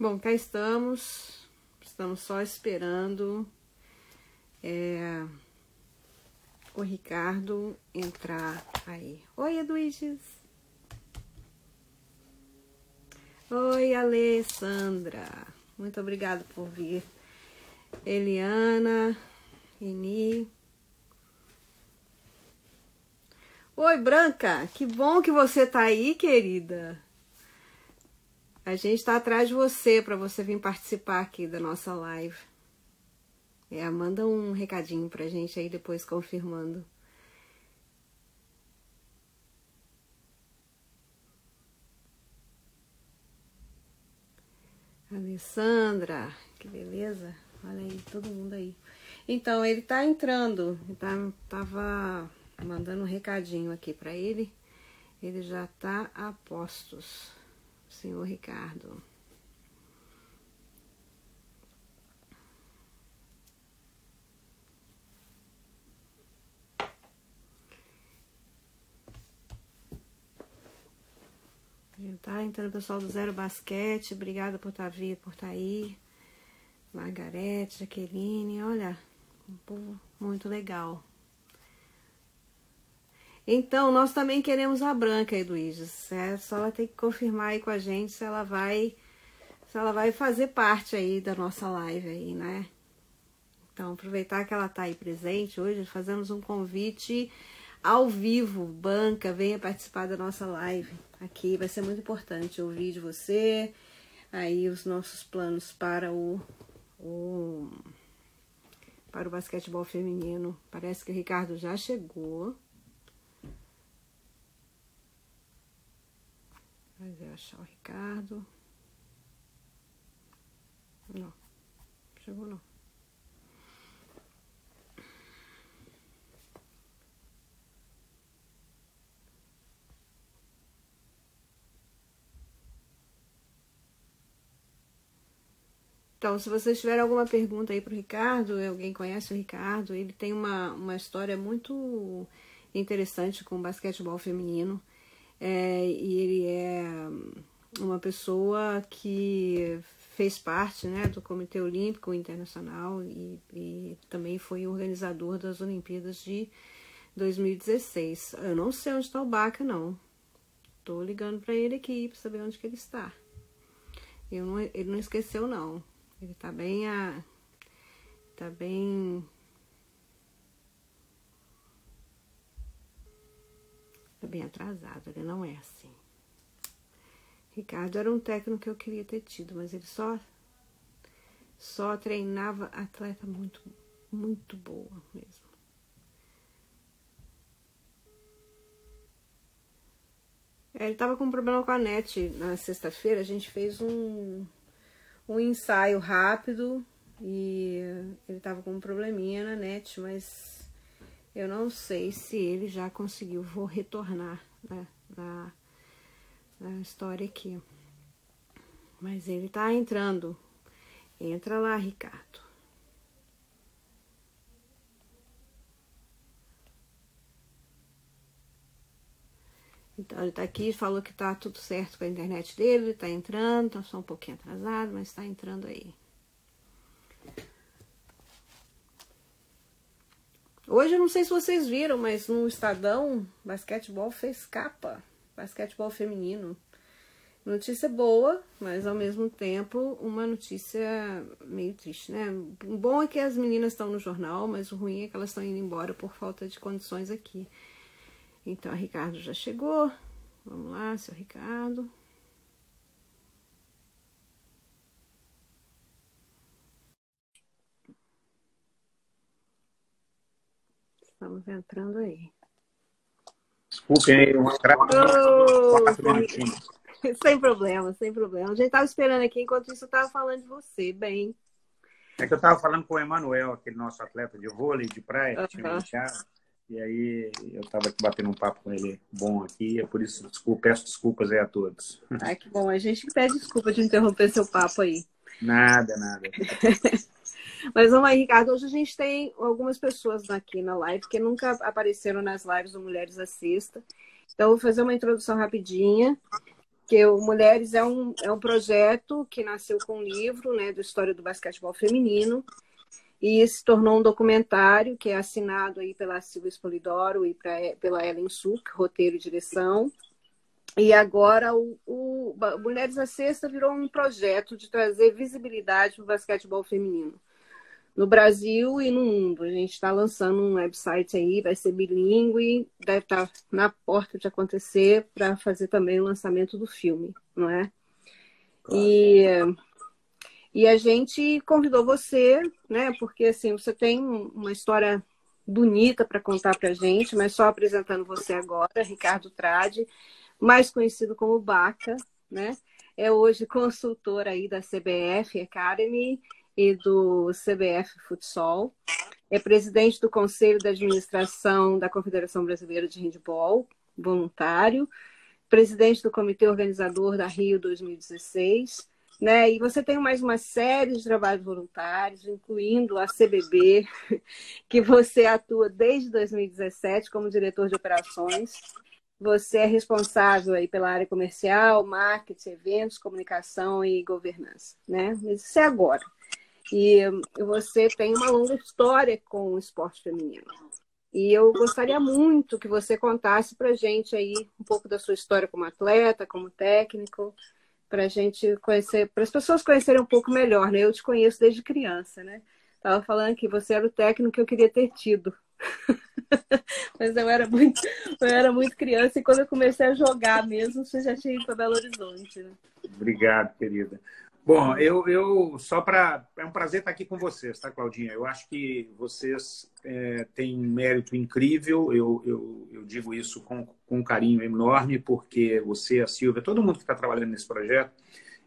Bom, cá estamos. Estamos só esperando é, o Ricardo entrar aí. Oi, Eduiges. Oi, Alessandra. Muito obrigada por vir. Eliana, Eni. Oi, Branca. Que bom que você tá aí, querida. A gente está atrás de você para você vir participar aqui da nossa live. É, manda um recadinho pra gente aí depois confirmando. Alessandra, que beleza. Olha aí, todo mundo aí. Então, ele tá entrando. Tá, tava mandando um recadinho aqui para ele. Ele já tá a postos senhor Ricardo. Tá entrando o pessoal do Zero Basquete, obrigada por estar tá vindo, por estar tá aí. Margarete, Jaqueline, olha, um povo muito legal. Então, nós também queremos a branca, Eduíges. É, só ela tem que confirmar aí com a gente se ela vai se ela vai fazer parte aí da nossa live aí, né? Então, aproveitar que ela está aí presente hoje, fazemos um convite ao vivo, banca, venha participar da nossa live aqui, vai ser muito importante ouvir de você aí os nossos planos para o, o para o basquetebol feminino. Parece que o Ricardo já chegou. Mas eu achar o Ricardo. Não. Chegou não. Então, se vocês tiverem alguma pergunta aí para o Ricardo, alguém conhece o Ricardo, ele tem uma, uma história muito interessante com basquetebol feminino. É, e ele é uma pessoa que fez parte né, do Comitê Olímpico Internacional e, e também foi organizador das Olimpíadas de 2016. Eu não sei onde está o Baca, não. Tô ligando para ele aqui para saber onde que ele está. Não, ele não esqueceu, não. Ele tá bem a. Tá bem bem atrasado, ele não é assim. Ricardo era um técnico que eu queria ter tido, mas ele só só treinava atleta muito muito boa mesmo. É, ele tava com um problema com a net na sexta-feira, a gente fez um um ensaio rápido e ele tava com um probleminha na net, mas eu não sei se ele já conseguiu. Vou retornar né, na, na história aqui. Mas ele tá entrando. Entra lá, Ricardo. Então, ele tá aqui, falou que tá tudo certo com a internet dele, tá entrando, tá só um pouquinho atrasado, mas tá entrando aí. Hoje eu não sei se vocês viram, mas no Estadão, basquetebol fez capa. Basquetebol feminino. Notícia boa, mas ao mesmo tempo uma notícia meio triste, né? O bom é que as meninas estão no jornal, mas o ruim é que elas estão indo embora por falta de condições aqui. Então, a Ricardo já chegou. Vamos lá, seu Ricardo. Estamos entrando aí. Desculpem aí, um atraso. Oh, sem problema, sem problema. A gente estava esperando aqui, enquanto isso eu estava falando de você, bem. É que eu estava falando com o Emanuel, aquele nosso atleta de vôlei de praia, que tinha e aí eu estava aqui batendo um papo com ele bom aqui, é por isso desculpa, peço desculpas aí a todos. Ai, que bom. A gente pede desculpa de interromper seu papo aí. Nada, nada. Mas vamos aí, Ricardo. Hoje a gente tem algumas pessoas aqui na live que nunca apareceram nas lives do Mulheres Assista. Então, eu vou fazer uma introdução rapidinha. que o Mulheres é um, é um projeto que nasceu com um livro né, da história do basquetebol feminino e se tornou um documentário que é assinado aí pela Silvia Espolidoro e pra, pela Ellen Suk, roteiro e direção. E agora o, o Mulheres à Sexta virou um projeto de trazer visibilidade para o basquetebol feminino no Brasil e no mundo. A gente está lançando um website aí, vai ser bilíngue, deve estar tá na porta de acontecer para fazer também o lançamento do filme, não é? Claro. E, e a gente convidou você, né? Porque assim, você tem uma história bonita para contar para a gente, mas só apresentando você agora, Ricardo Trade, mais conhecido como Baca, né? É hoje consultor aí da CBF Academy e do CBF Futsal. É presidente do Conselho de Administração da Confederação Brasileira de Handball, voluntário, presidente do Comitê Organizador da Rio 2016, né? E você tem mais uma série de trabalhos voluntários, incluindo a CBB, que você atua desde 2017 como diretor de operações. Você é responsável aí pela área comercial, marketing, eventos, comunicação e governança, né? Mas isso é agora. E você tem uma longa história com o esporte feminino. E eu gostaria muito que você contasse para gente aí um pouco da sua história como atleta, como técnico, para gente conhecer, para as pessoas conhecerem um pouco melhor, né? Eu te conheço desde criança, né? Tava falando que você era o técnico que eu queria ter tido. Mas eu era muito, eu era muito criança e quando eu comecei a jogar mesmo, você já tinha ido para Belo Horizonte. Né? Obrigado, querida. Bom, eu, eu só para. É um prazer estar aqui com vocês, tá, Claudinha? Eu acho que vocês é, têm um mérito incrível. Eu, eu, eu digo isso com, com um carinho enorme, porque você, a Silvia, todo mundo que está trabalhando nesse projeto,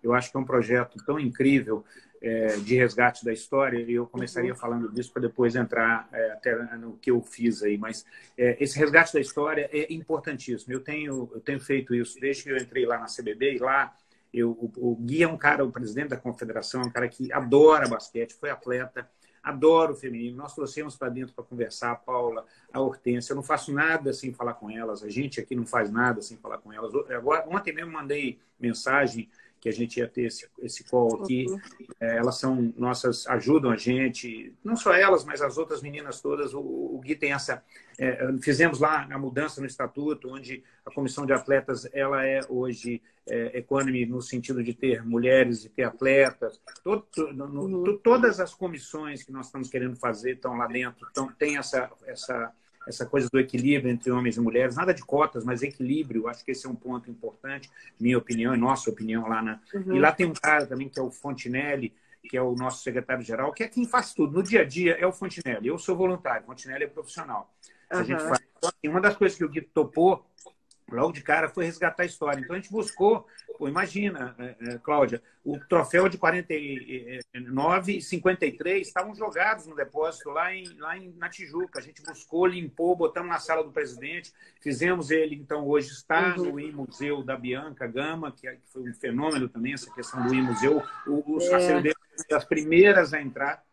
eu acho que é um projeto tão incrível é, de resgate da história. E eu começaria falando disso para depois entrar é, até no que eu fiz aí. Mas é, esse resgate da história é importantíssimo. Eu tenho, eu tenho feito isso desde que eu entrei lá na CBB e lá eu, o, o Gui é um cara, o presidente da confederação, é um cara que adora basquete, foi atleta, adora o feminino. Nós trouxemos para dentro para conversar a Paula, a Hortência. Eu não faço nada sem falar com elas. A gente aqui não faz nada sem falar com elas. Agora, ontem mesmo mandei mensagem que a gente ia ter esse, esse call aqui. Uhum. É, elas são nossas, ajudam a gente, não só elas, mas as outras meninas todas. O, o Gui tem essa. É, fizemos lá a mudança no estatuto, onde a comissão de atletas ela é hoje é, equânime no sentido de ter mulheres e ter atletas. Todo, no, uhum. Todas as comissões que nós estamos querendo fazer estão lá dentro, então tem essa, essa essa coisa do equilíbrio entre homens e mulheres, nada de cotas, mas equilíbrio, acho que esse é um ponto importante, minha opinião e nossa opinião lá na. Uhum. E lá tem um cara também que é o Fontinelli, que é o nosso secretário-geral, que é quem faz tudo. No dia a dia é o Fontinelli. Eu sou voluntário, Fontinelli é profissional. Uhum. A gente faz. Então, assim, uma das coisas que o Gui topou logo de cara foi resgatar a história. Então a gente buscou, pô, imagina, é, é, Cláudia, o troféu de 49 e 53 estavam jogados no depósito lá, em, lá em, na Tijuca. A gente buscou, limpou, botamos na sala do presidente, fizemos ele, então hoje está uhum. no I-Museu da Bianca Gama, que, é, que, foi um fenômeno também, essa questão do I-Museu. O, o é. dele das primeiras a entrar.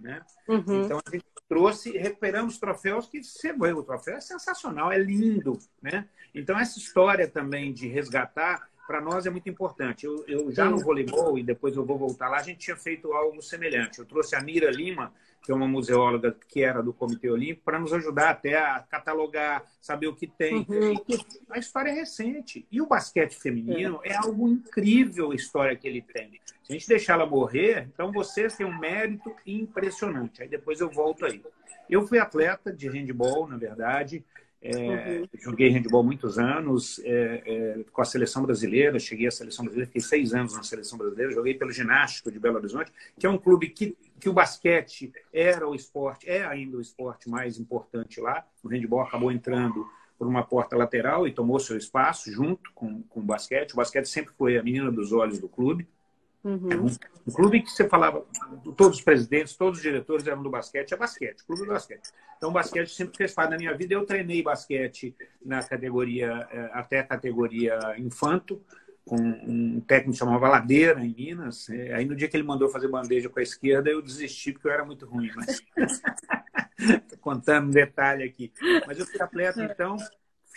Né? Uhum. Então a gente trouxe, recuperamos troféus que você vê, o troféu é sensacional, é lindo, né? Então essa história também de resgatar para nós é muito importante. Eu, eu já no voleibol e depois eu vou voltar lá, a gente tinha feito algo semelhante. Eu trouxe a Mira Lima, que é uma museóloga que era do Comitê Olímpico, para nos ajudar até a catalogar, saber o que tem. Uhum. A história é recente. E o basquete feminino é. é algo incrível a história que ele tem. Se a gente deixar ela morrer, então vocês têm um mérito impressionante. Aí depois eu volto aí. Eu fui atleta de handball, na verdade. É, uhum. Joguei handball muitos anos é, é, com a seleção brasileira. Cheguei à seleção brasileira, fiquei seis anos na seleção brasileira. Joguei pelo Ginástico de Belo Horizonte, que é um clube que, que o basquete era o esporte, é ainda o esporte mais importante lá. O handball acabou entrando por uma porta lateral e tomou seu espaço junto com, com o basquete. O basquete sempre foi a menina dos olhos do clube. Uhum. Um clube que você falava, todos os presidentes, todos os diretores eram do basquete, é basquete, clube do basquete. Então, o basquete sempre fez parte da minha vida. Eu treinei basquete na categoria, eh, até a categoria infanto, com um técnico chamava Ladeira, em Minas. Eh, aí, no dia que ele mandou fazer bandeja com a esquerda, eu desisti, porque eu era muito ruim. Mas... contando um detalhe aqui. Mas eu fui atleta, então,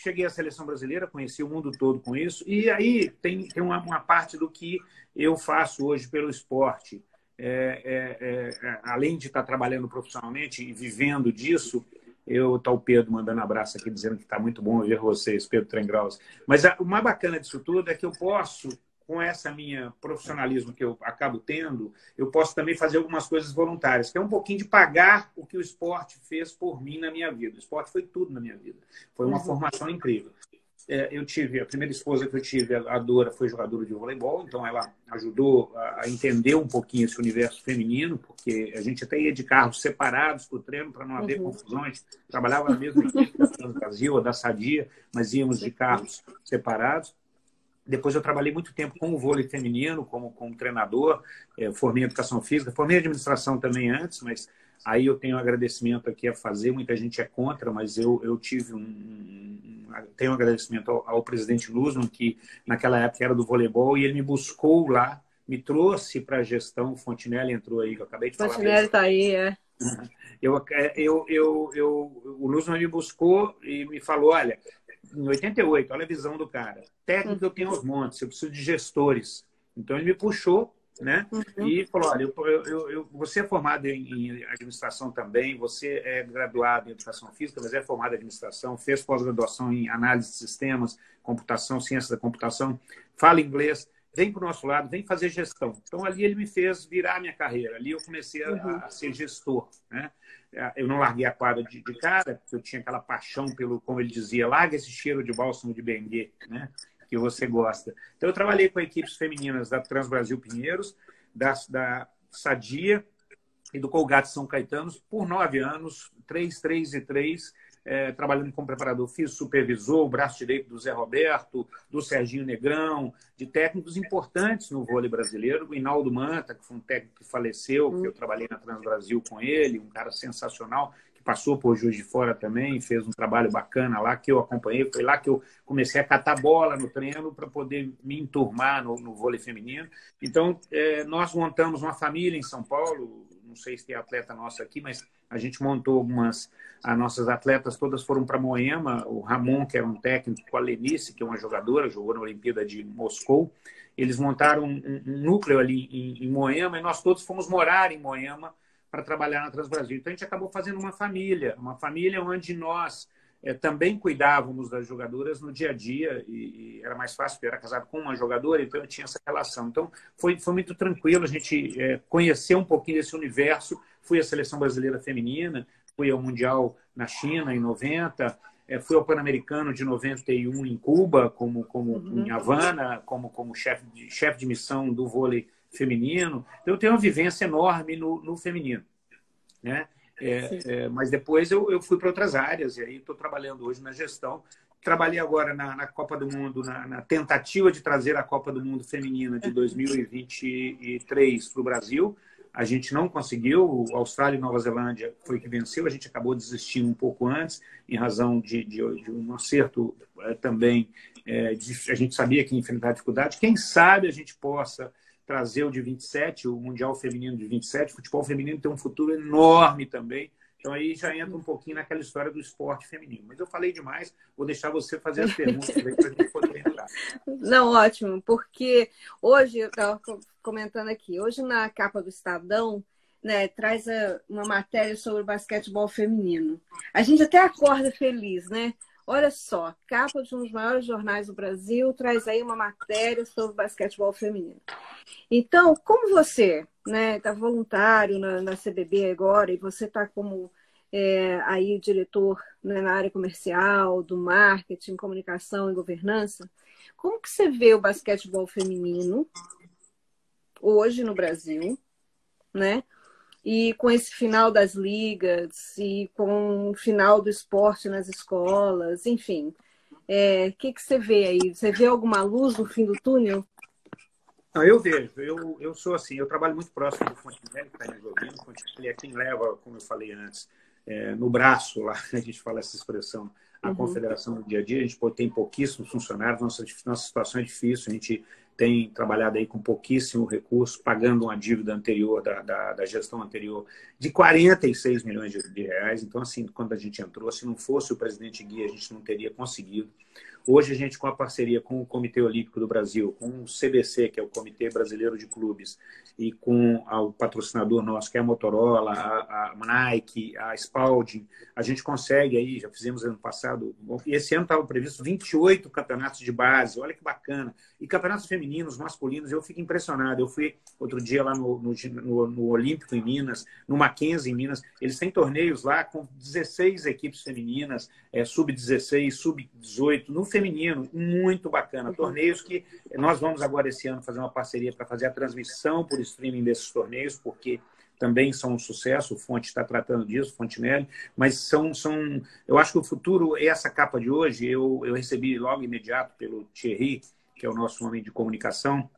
cheguei à seleção brasileira, conheci o mundo todo com isso, e aí tem, tem uma, uma parte do que eu faço hoje pelo esporte. É, é, é, além de estar trabalhando profissionalmente e vivendo disso, eu tá o Pedro mandando abraço aqui dizendo que está muito bom ver vocês, Pedro Trengraus. Mas a, o mais bacana disso tudo é que eu posso com essa minha profissionalismo que eu acabo tendo, eu posso também fazer algumas coisas voluntárias, que é um pouquinho de pagar o que o esporte fez por mim na minha vida. O esporte foi tudo na minha vida. Foi uma uhum. formação incrível. É, eu tive, a primeira esposa que eu tive, a Dora, foi jogadora de voleibol, então ela ajudou a entender um pouquinho esse universo feminino, porque a gente até ia de carros separados para o treino para não haver uhum. confusões. Trabalhava na mesma equipe da Brasil, ou da Sadia, mas íamos de carros separados. Depois eu trabalhei muito tempo com o vôlei feminino, como, como treinador, é, formei em educação física, formei em administração também antes, mas aí eu tenho um agradecimento aqui a fazer, muita gente é contra, mas eu, eu tive um, um tenho um agradecimento ao, ao, presidente Luzman, que naquela época era do voleibol, e ele me buscou lá, me trouxe para a gestão, o Fontinelli entrou aí, que eu acabei de falar. Fontinelli está aí, é. Eu, é, eu, eu, eu, o Luzman me buscou e me falou, olha, em 88, olha a visão do cara. Técnico eu tenho os montes, eu preciso de gestores. Então ele me puxou, né? Uhum. E falou: olha, eu, eu, eu, você é formado em, em, administração também, você é graduado em educação física, mas é formado em administração, fez pós-graduação em análise de sistemas, computação, ciência da computação, fala inglês. Vem para o nosso lado, vem fazer gestão. Então, ali ele me fez virar a minha carreira. Ali eu comecei a, uhum. a ser gestor. Né? É, eu não larguei a quadra de, de cara, porque eu tinha aquela paixão pelo, como ele dizia, larga esse cheiro de bálsamo de Benguê, né? que você gosta. Então, eu trabalhei com equipes femininas da Trans Brasil Pinheiros, da, da Sadia e do Colgate São Caetano por nove anos, três, três e três, é, trabalhando como preparador físico, supervisor, o braço direito do Zé Roberto, do Serginho Negrão, de técnicos importantes no vôlei brasileiro. O Inaldo Manta, que foi um técnico que faleceu, que eu trabalhei na Trans Brasil com ele, um cara sensacional, que passou por Juiz de Fora também, fez um trabalho bacana lá, que eu acompanhei. Foi lá que eu comecei a catar bola no treino para poder me enturmar no, no vôlei feminino. Então, é, nós montamos uma família em São Paulo, não sei se tem atleta nossa aqui, mas a gente montou algumas. As nossas atletas todas foram para Moema. O Ramon, que era um técnico, a Lenice, que é uma jogadora, jogou na Olimpíada de Moscou. Eles montaram um, um núcleo ali em, em, Moema e nós todos fomos morar em Moema para trabalhar na Transbrasil. Então a gente acabou fazendo uma família, uma família onde nós é, também cuidávamos das jogadoras no dia a dia e, e, era mais fácil, porque eu era casado com uma jogadora, então eu tinha essa relação. Então foi, foi muito tranquilo a gente é, conhecer um pouquinho desse universo. Fui à seleção brasileira feminina, fui ao Mundial na China em 90, é, fui ao Pan-Americano de 91 em Cuba, como, como uhum. em Havana, como, como chefe de, chef de missão do vôlei feminino. Então eu tenho uma vivência enorme no, no feminino. Né? É, é, mas depois eu, eu fui para outras áreas, e aí estou trabalhando hoje na gestão. Trabalhei agora na, na Copa do Mundo, na, na, tentativa de trazer a Copa do Mundo Feminina de 2023 para o Brasil. A gente não conseguiu, Austrália e Nova Zelândia foi que venceu, a gente acabou desistindo um pouco antes, em razão de, de, de um acerto é, também. É, de, a gente sabia que ia enfrentar dificuldade. Quem sabe a gente possa trazer o de 27, o Mundial Feminino de 27. O futebol feminino tem um futuro enorme também. Então aí já entra um pouquinho naquela história do esporte feminino. Mas eu falei demais, vou deixar você fazer as perguntas para a gente poder entrar. Não, ótimo, porque hoje, eu estava comentando aqui, hoje na capa do Estadão, né, traz uma matéria sobre o basquetebol feminino. A gente até acorda feliz, né? Olha só, capa de um dos maiores jornais do Brasil traz aí uma matéria sobre basquetebol feminino. Então, como você está né, tá voluntário na, na, CBB agora e você está como é, aí diretor né, na área comercial, do marketing, comunicação e governança, como que você vê o basquetebol feminino hoje no Brasil, né? E com esse final das ligas e com o final do esporte nas escolas, enfim, o é, que, que você vê aí? Você vê alguma luz no fim do túnel? Não, eu vejo. Eu, eu sou assim, eu trabalho muito próximo do Fontenelle, que está resolvendo. O Fontenelle é quem leva, como eu falei antes, é, no braço, lá a gente fala essa expressão, a uhum. confederação do dia a dia. A gente tem pouquíssimos funcionários, nossa, nossa situação é difícil. A gente tem trabalhado aí com pouquíssimo recurso, pagando uma dívida anterior, da, da, da gestão anterior, de 46 milhões de, de, reais. Então, assim, quando a gente entrou, se não fosse o presidente Gui, a gente não teria conseguido. Hoje a gente, com a parceria com o Comitê Olímpico do Brasil, com o CBC, que é o Comitê Brasileiro de Clubes, e com o patrocinador nosso, que é a Motorola, a, a Nike, a Spalding, a gente consegue aí, já fizemos ano passado, esse ano estava previsto 28 campeonatos de base, olha que bacana. E campeonatos femininos, masculinos, eu fico impressionado. Eu fui outro dia lá no, no, no, no Olímpico em Minas, no Mackenzie em Minas, eles têm torneios lá com 16 equipes femininas, é, sub-16, sub-18, no feminino, muito bacana. Uhum. Torneios que nós vamos agora esse ano fazer uma parceria para fazer a transmissão por streaming desses torneios, porque também são um sucesso, o Fonte está tratando disso, Fontenelle, mas são, são. Eu acho que o futuro, essa capa de hoje, eu, eu recebi logo imediato pelo Thierry, que é o nosso homem de comunicação,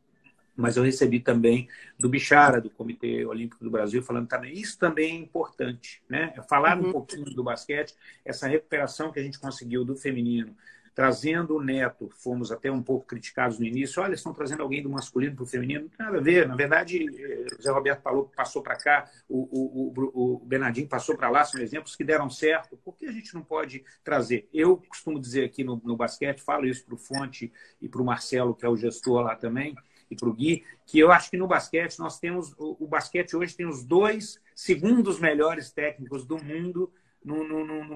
mas eu recebi também do Bichara, do Comitê Olímpico do Brasil, falando também, isso também é importante, né? Falar uhum. um pouquinho do basquete, essa recuperação que a gente conseguiu do feminino, trazendo o Neto, fomos até um pouco criticados no início, olha, estão trazendo alguém do masculino para o feminino, não tem nada a ver, na verdade, eh, o Zé Roberto falou, passou para cá, o, o, o, o Bernardinho passou para lá, são exemplos que deram certo, por que a gente não pode trazer? Eu costumo dizer aqui no, no basquete, falo isso para o Fonte e para o Marcelo, que é o gestor lá também, e para o Gui, que eu acho que no basquete nós temos, o, o basquete hoje tem os dois segundos melhores técnicos do mundo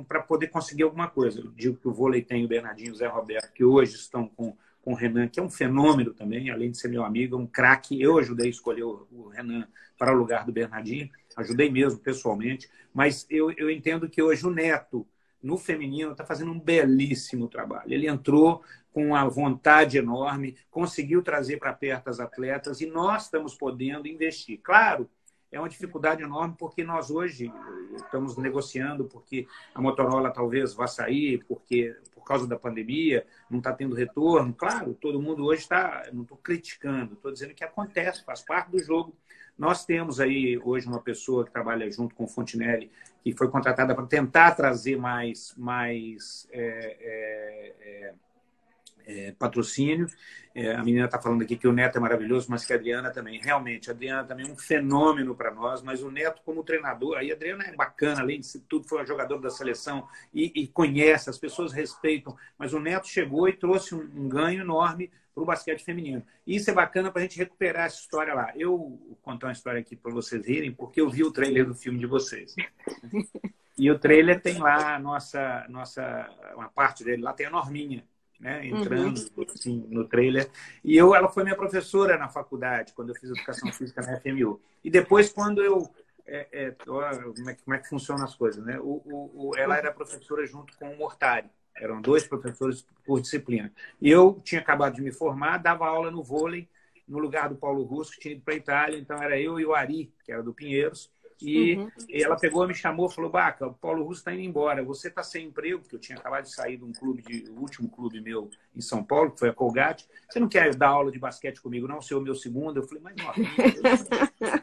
para poder conseguir alguma coisa. Eu digo que o vôlei tem o Bernardinho e o Zé Roberto, que hoje estão com, com o Renan, que é um fenômeno também, além de ser meu amigo, é um craque. Eu ajudei a escolher o, o, Renan para o lugar do Bernardinho, ajudei mesmo pessoalmente, mas eu, eu entendo que hoje o Neto, no feminino, está fazendo um belíssimo trabalho. Ele entrou com uma vontade enorme, conseguiu trazer para perto as atletas e nós estamos podendo investir. Claro, é uma dificuldade enorme porque nós hoje estamos negociando porque a Motorola talvez vá sair porque por causa da pandemia não está tendo retorno. Claro, todo mundo hoje está, não estou criticando, estou dizendo que acontece, faz parte do jogo. Nós temos aí hoje uma pessoa que trabalha junto com o Fontinelli que foi contratada para tentar trazer mais mais é, é, é, é, patrocínio. É, a menina está falando aqui que o Neto é maravilhoso, mas que a Adriana também. Realmente, a Adriana também é um fenômeno para nós, mas o Neto, como treinador, aí a Adriana é bacana, além de tudo, foi uma jogadora da seleção e, e conhece, as pessoas respeitam, mas o Neto chegou e trouxe um, um ganho enorme para o basquete feminino. E isso é bacana para a gente recuperar essa história lá. Eu vou contar uma história aqui para vocês verem, porque eu vi o trailer do filme de vocês. E o trailer tem lá a nossa, nossa, uma parte dele, lá tem a Norminha né, entrando uhum. assim, no trailer. E eu, ela foi minha professora na faculdade, quando eu fiz educação física na FMU. E depois, quando eu. É, é, como, é, como é que funcionam as coisas, né? O, o, o, ela era professora junto com o Mortari. Eram dois professores por disciplina. E eu tinha acabado de me formar, dava aula no vôlei, no lugar do Paulo Russo, que tinha ido para a Itália. Então, era eu e o Ari, que era do Pinheiros. E uhum. ela pegou, me chamou, falou: Baca, o Paulo Russo está indo embora. Você está sem emprego, porque eu tinha acabado de sair de um clube, de, o último clube meu em São Paulo, que foi a Colgate. Você não quer dar aula de basquete comigo, não? Ser o meu segundo? Eu falei: Mas não,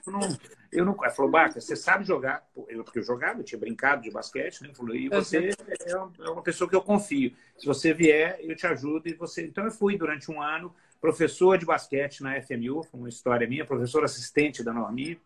eu não. Eu não... Ela falou: Baca, você sabe jogar? Eu, porque eu jogava, eu tinha brincado de basquete, né? Falou: E você é, é uma pessoa que eu confio. Se você vier, eu te ajudo. E você. Então eu fui durante um ano professor de basquete na FMU, foi uma história minha, professor assistente da Normi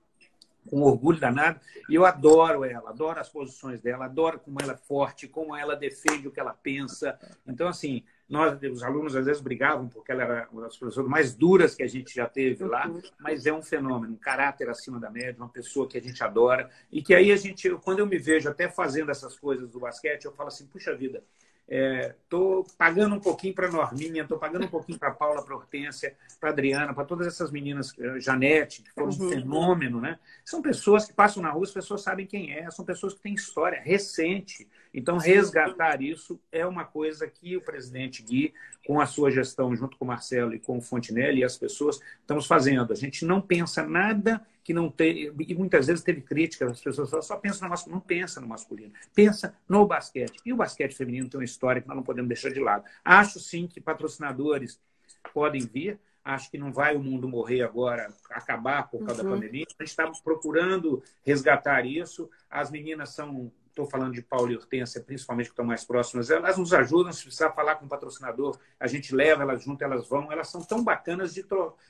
com orgulho danado. E eu adoro ela, adoro as posições dela, adoro como ela é forte, como ela defende o que ela pensa. Então, assim, nós, os alunos às vezes brigavam porque ela era uma das professoras mais duras que a gente já teve lá, mas é um fenômeno, um caráter acima da média, uma pessoa que a gente adora. E que aí a gente, quando eu me vejo até fazendo essas coisas do basquete, eu falo assim, puxa vida, Estou é, pagando um pouquinho para a Norminha, estou pagando um pouquinho para a Paula, para a Hortência, para a Adriana, para todas essas meninas, eh, Janete, que foram um uhum. fenômeno, né? São pessoas que passam na rua, as pessoas sabem quem é, são pessoas que têm história recente. Então, resgatar isso é uma coisa que o presidente Gui, com a sua gestão, junto com o Marcelo e com o Fontinelli e as pessoas, estamos fazendo. A gente não pensa nada que não tem. E muitas vezes teve críticas, as pessoas falam, só pensam no masculino. Não pensa no masculino, pensa no basquete. E o basquete feminino tem uma história que nós não podemos deixar de lado. Acho sim que patrocinadores podem vir. Acho que não vai o mundo morrer agora, acabar por causa uhum. da pandemia. A gente está procurando resgatar isso. As meninas são estou falando de Paulo e Hortência, principalmente que estão mais próximas, elas nos ajudam, se precisar falar com o patrocinador, a gente leva elas junto, elas vão, elas são tão bacanas de,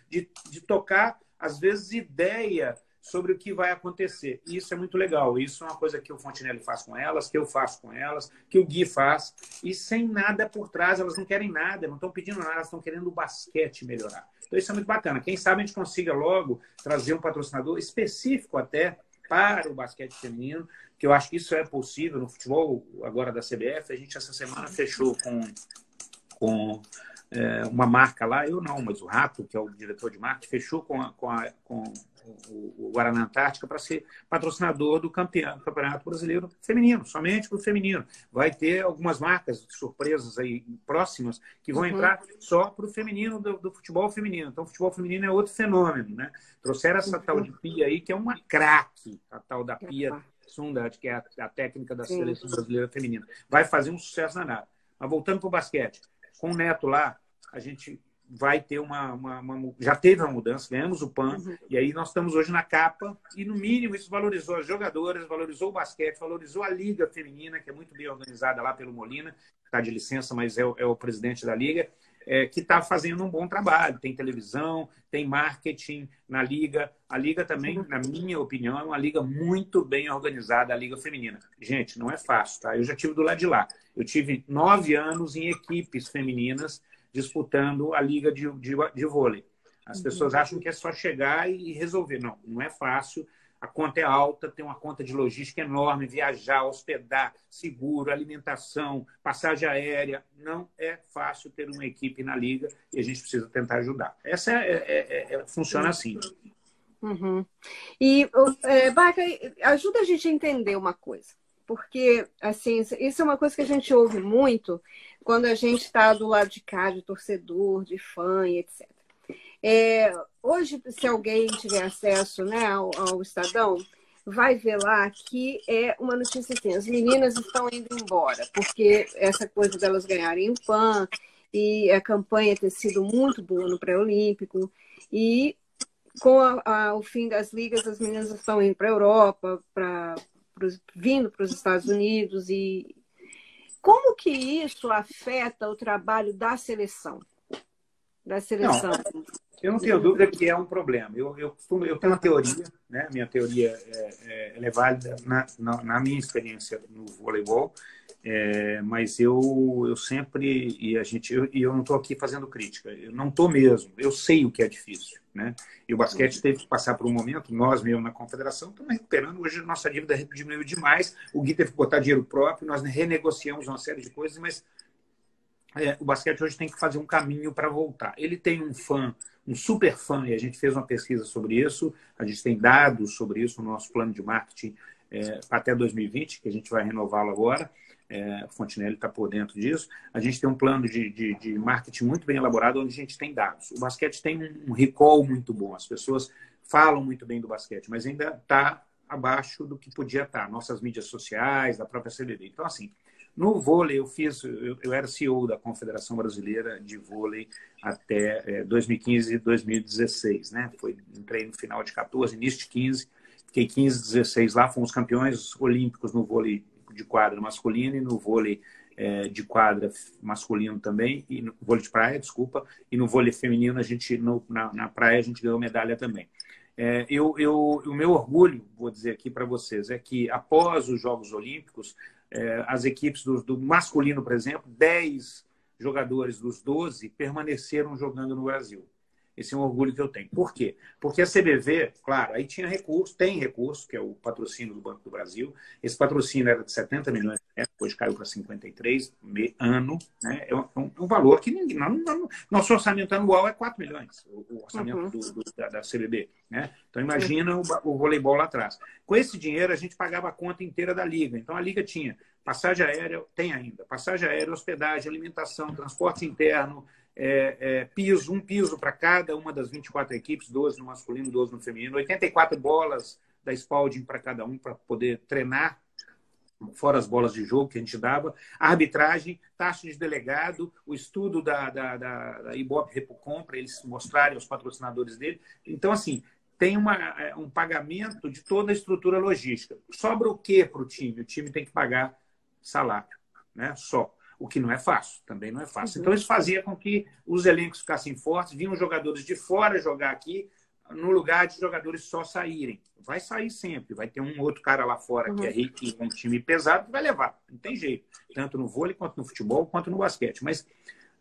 de, de tocar, às vezes, ideia sobre o que vai acontecer. E isso é muito legal. Isso é uma coisa que o Fontinelli faz com elas, que eu faço com elas, que o Gui faz. E sem nada por trás, elas não querem nada, não estão pedindo nada, elas estão querendo o basquete melhorar. Então isso é muito bacana. Quem sabe a gente consiga logo trazer um patrocinador específico até para o basquete feminino, que eu acho que isso é possível no futebol agora da CBF. A gente essa semana fechou com, com é, uma marca lá, eu não, mas o Rato, que é o diretor de marketing, fechou com, a, com, a, com o, Guaraná Antártica para ser patrocinador do campeão, Campeonato Brasileiro Feminino, somente para o feminino. Vai ter algumas marcas surpresas aí próximas que vão uhum. entrar só para o feminino, do, do, futebol feminino. Então, o futebol feminino é outro fenômeno, né? Trouxeram essa uhum. tal de Pia aí, que é uma craque, a tal da Pia que é a, a técnica da Sim. seleção brasileira feminina. Vai fazer um sucesso danado. Mas voltando para o basquete, com o Neto lá, a gente vai ter uma, uma, uma, já teve uma mudança, ganhamos o PAN, uhum. e aí nós estamos hoje na capa, e no mínimo isso valorizou as jogadoras, valorizou o basquete, valorizou a Liga Feminina, que é muito bem organizada lá pelo Molina, está de licença, mas é o, é o presidente da Liga, é, que está fazendo um bom trabalho. Tem televisão, tem marketing na Liga. A Liga também, na minha opinião, é uma Liga muito bem organizada, a Liga Feminina. Gente, não é fácil, tá? Eu já tive do lado de lá. Eu tive nove anos em equipes femininas disputando a liga de, de, de vôlei. As uhum. pessoas acham que é só chegar e resolver. Não, não é fácil. A conta é alta, tem uma conta de logística enorme, viajar, hospedar, seguro, alimentação, passagem aérea. Não é fácil ter uma equipe na liga e a gente precisa tentar ajudar. Essa é, é, é, é funciona assim. Uhum. E, é, Baca, ajuda a gente a entender uma coisa porque assim isso é uma coisa que a gente ouve muito quando a gente está do lado de cá, de torcedor, de fã e etc. É, hoje, se alguém tiver acesso né, ao, ao, Estadão, vai ver lá que é uma notícia assim: as meninas estão indo embora, porque essa coisa delas ganharem o PAN e a campanha ter sido muito boa no pré-olímpico, e com a, a, o fim das ligas, as meninas estão indo para a Europa, para pros, vindo para os Estados Unidos e como que isso afeta o trabalho da seleção? Da seleção. Não, eu não tenho dúvida que é um problema. Eu, eu, costumo, eu tenho uma teoria, né? Minha teoria é, é, é válida na, na, na minha experiência no voleibol é, mas eu, eu sempre, e a gente, eu, eu não estou aqui fazendo crítica, eu não estou mesmo, eu sei o que é difícil. Né? E o basquete teve que passar por um momento, nós mesmo na confederação estamos recuperando, hoje a nossa dívida diminuiu demais, o Gui teve que botar dinheiro próprio, nós renegociamos uma série de coisas, mas é, o basquete hoje tem que fazer um caminho para voltar. Ele tem um fã, um super fã, e a gente fez uma pesquisa sobre isso, a gente tem dados sobre isso no nosso plano de marketing é, até 2020, que a gente vai renová-lo agora é, Fontenelle está por dentro disso. A gente tem um plano de, de, de, marketing muito bem elaborado, onde a gente tem dados. O basquete tem um recall muito bom, as pessoas falam muito bem do basquete, mas ainda está abaixo do que podia estar. Tá. Nossas mídias sociais, da própria CBD. Então, assim, no vôlei, eu fiz, eu, eu era CEO da Confederação Brasileira de Vôlei até é, 2015 e 2016, né? Foi, entrei no final de 14, início de 15, fiquei 15, 16 lá, fomos campeões olímpicos no vôlei de quadra masculino e no vôlei é, de quadra masculino também, e no vôlei de praia, desculpa, e no vôlei feminino a gente, no, na, na praia, a gente ganhou medalha também. É, eu, eu, o meu orgulho, vou dizer aqui para vocês, é que após os Jogos Olímpicos, é, as equipes do, do, masculino, por exemplo, 10 jogadores dos 12 permaneceram jogando no Brasil. Esse é um orgulho que eu tenho. Por quê? Porque a CBV, claro, aí tinha recurso, tem recurso, que é o patrocínio do Banco do Brasil. Esse patrocínio era de 70 milhões de reais, depois caiu para 53 ano. Né? É, um, é um valor que ninguém. Não, não, nosso orçamento anual é 4 milhões, o orçamento uhum. do, do, da, da, CBB. Né? Então imagina o, o voleibol lá atrás. Com esse dinheiro, a gente pagava a conta inteira da Liga. Então a Liga tinha passagem aérea, tem ainda, passagem aérea, hospedagem, alimentação, transporte interno é, é, piso, um piso para cada uma das 24 equipes, 12 no masculino, 12 no feminino, 84 bolas da Spalding para cada um, para poder treinar, fora as bolas de jogo que a gente dava, arbitragem, taxa de delegado, o estudo da, da, da, da Ibope Repucom, para eles mostrarem aos patrocinadores dele. Então, assim, tem uma, é, um pagamento de toda a estrutura logística. Sobra o que para o time? O time tem que pagar salário, né? Só. O que não é fácil, também não é fácil. Uhum. Então, isso fazia com que os elencos ficassem fortes, vinham jogadores de fora jogar aqui, no lugar de jogadores só saírem. Vai sair sempre, vai ter um outro cara lá fora uhum. que é uhum. rico, um time pesado, que vai levar. Não tem jeito. Tanto no vôlei, quanto no futebol, quanto no basquete. Mas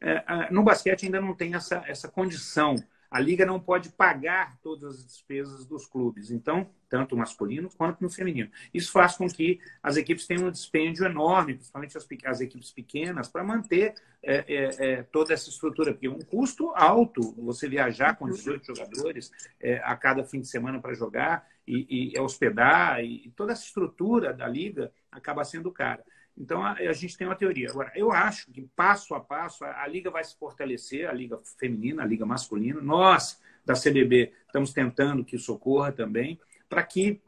é, no basquete ainda não tem essa, essa condição a liga não pode pagar todas as despesas dos clubes, então, tanto no masculino quanto no feminino. Isso faz com que as equipes tenham um dispêndio enorme, principalmente as, as equipes pequenas, para manter é, é, é, toda essa estrutura, porque é um custo alto você viajar com 18 jogadores é, a cada fim de semana para jogar e, e hospedar, e toda essa estrutura da liga acaba sendo cara. Então, a, a, gente tem uma teoria. Agora, eu acho que passo a passo a, a, liga vai se fortalecer, a liga feminina, a liga masculina. Nós, da CBB, estamos tentando que isso ocorra também, para que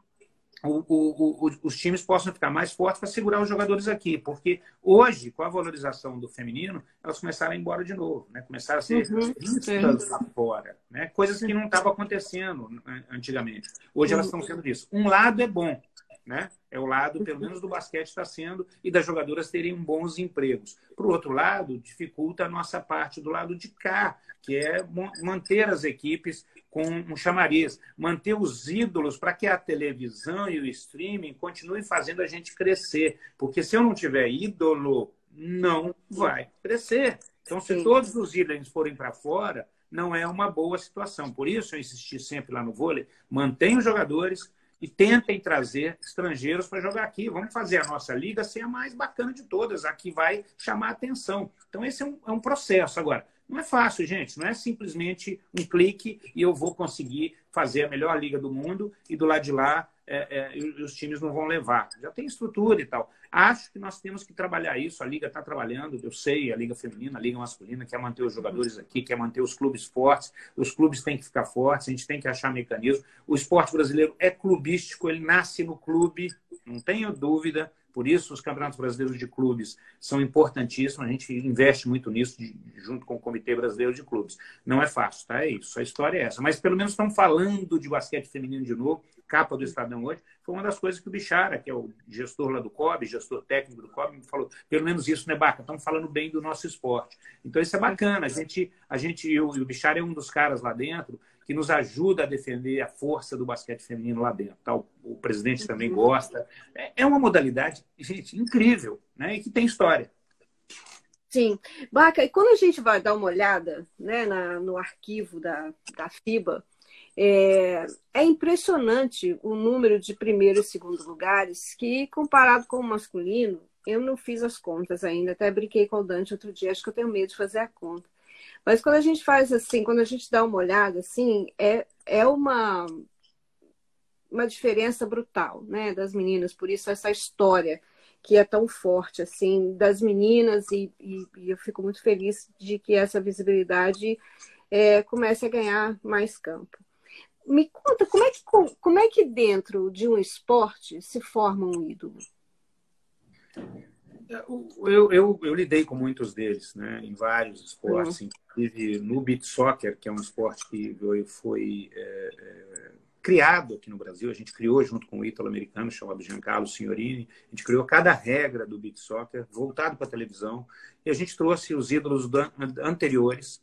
o, o, o, os times possam ficar mais fortes para segurar os jogadores aqui. Porque hoje, com a valorização do feminino, elas começaram a ir embora de novo, né? começaram a ser uhum, vistas lá fora. Né? Coisas que não estavam acontecendo né, antigamente. Hoje elas uhum. estão sendo vistas. Um lado é bom, né? É o lado, pelo menos, do basquete está sendo, e das jogadoras terem bons empregos. Por outro lado, dificulta a nossa parte do lado de cá, que é manter as equipes com um chamariz, manter os ídolos para que a televisão e o streaming continuem fazendo a gente crescer. Porque se eu não tiver ídolo, não vai crescer. Então, se todos os ídolos forem para fora, não é uma boa situação. Por isso, eu insisti sempre lá no vôlei: mantenha os jogadores, e tentem trazer estrangeiros para jogar aqui. Vamos fazer a nossa liga ser a mais bacana de todas, a que vai chamar atenção. Então, esse é um, é um processo. Agora, não é fácil, gente. Não é simplesmente um clique e eu vou conseguir fazer a melhor liga do mundo e do lado de lá é, é, os times não vão levar. Já tem estrutura e tal. Acho que nós temos que trabalhar isso. A Liga está trabalhando, eu sei, a Liga Feminina, a Liga Masculina, quer manter os jogadores aqui, quer manter os clubes fortes. Os clubes têm que ficar fortes, a gente tem que achar mecanismo. O esporte brasileiro é clubístico, ele nasce no clube, não tenho dúvida. Por isso, os campeonatos brasileiros de clubes são importantíssimos. A gente investe muito nisso, de, junto com o Comitê Brasileiro de Clubes. Não é fácil, tá? É isso. A história é essa. Mas pelo menos estão falando de basquete feminino de novo. Capa do Estadão hoje. Foi uma das coisas que o Bichara, que é o gestor lá do COB, gestor técnico do COB, me falou. Pelo menos isso, né, Baca? Estão falando bem do nosso esporte. Então, isso é bacana. A gente, a gente e o, o Bichara é um dos caras lá dentro que nos ajuda a defender a força do basquete feminino lá dentro. Tá? O, o presidente também uhum. gosta. É, é uma modalidade, gente, incrível, né? E que tem história. Sim. Baca, e quando a gente vai dar uma olhada né, na, no arquivo da, da FIBA, é, é, impressionante o número de primeiro e segundo lugares que, comparado com o masculino, eu não fiz as contas ainda, até brinquei com o Dante outro dia, acho que eu tenho medo de fazer a conta. Mas quando a gente faz assim, quando a gente dá uma olhada assim, é, é uma, uma diferença brutal, né, das meninas. Por isso essa história que é tão forte assim das meninas e, e, e eu fico muito feliz de que essa visibilidade é, comece a ganhar mais campo. Me conta como é que como é que dentro de um esporte se forma um ídolo? Eu, eu, eu, lidei com muitos deles, né, em vários esportes, uhum. inclusive no beat soccer, que é um esporte que foi é, é, criado aqui no Brasil. A gente criou junto com o ítalo-americano chamado Giancarlo Signorini. A gente criou cada regra do beat soccer voltado para a televisão e a gente trouxe os ídolos anteriores,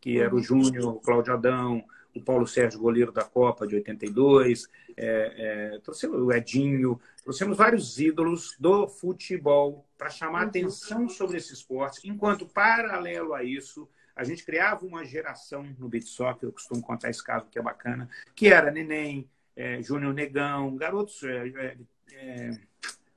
que era o. Júnior, o Cláudio Adão, o Paulo Sérgio, goleiro da Copa de 82, é, é, trouxemos o Edinho, trouxemos vários ídolos do futebol para chamar uhum. atenção sobre esse esporte, enquanto, paralelo a isso, a gente criava uma geração no beat soccer, eu costumo contar esse caso que é bacana, que era Neném, é, Júnior Negão, garotos... É, é, é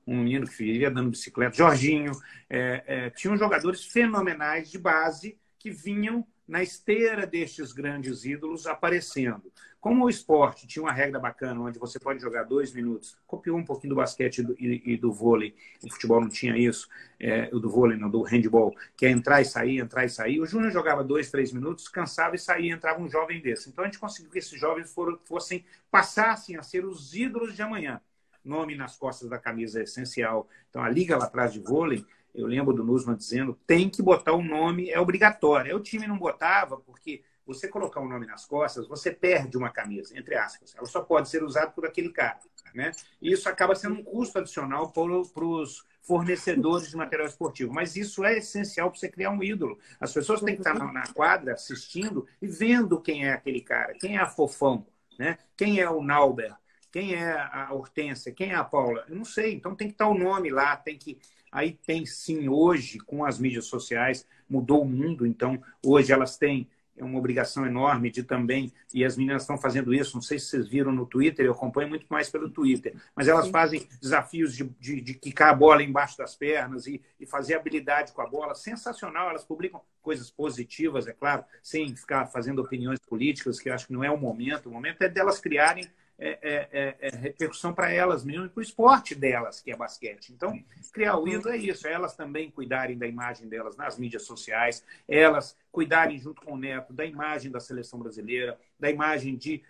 um menino que vivia dando bicicleta, Jorginho, é, tinham jogadores fenomenais de base que vinham na esteira destes grandes ídolos aparecendo. Como o esporte tinha uma regra bacana, onde você pode jogar dois minutos, copiou um pouquinho do basquete e do, e, e do vôlei, o futebol não tinha isso, é, o do vôlei, não, do handball, que é entrar e sair, entrar e sair. O Júnior jogava dois, três minutos, cansava e saía, entrava um jovem desse. Então a gente conseguiu que esses jovens foram, fossem, passassem a ser os ídolos de amanhã. Nome nas costas da camisa é essencial. Então a liga lá atrás de vôlei eu lembro do Nusman dizendo, tem que botar o nome, é obrigatório. Aí o time não botava, porque você colocar um nome nas costas, você perde uma camisa, entre aspas. Ela só pode ser usada por aquele cara. Né? E isso acaba sendo um custo adicional para os fornecedores de material esportivo. Mas isso é essencial para você criar um ídolo. As pessoas têm que estar na quadra assistindo e vendo quem é aquele cara, quem é a Fofão, né? quem é o Nauber, quem é a Hortência, quem é a Paula. Eu não sei, então tem que estar o nome lá, tem que. Aí tem sim, hoje, com as mídias sociais, mudou o mundo, então hoje elas têm é uma obrigação enorme de também, e as meninas estão fazendo isso, não sei se vocês viram no Twitter, eu acompanho muito mais pelo Twitter, mas elas Sim. fazem desafios de, de, de, quicar a bola embaixo das pernas e, e fazer habilidade com a bola, sensacional, elas publicam coisas positivas, é claro, sem ficar fazendo opiniões políticas, que eu acho que não é o momento, o momento é delas criarem é, é, é, é repercussão para elas mesmo e para o esporte delas, que é basquete. Então, criar o ídolo é isso, é elas também cuidarem da imagem delas nas mídias sociais, elas cuidarem junto com o Neto da imagem da seleção brasileira, da imagem de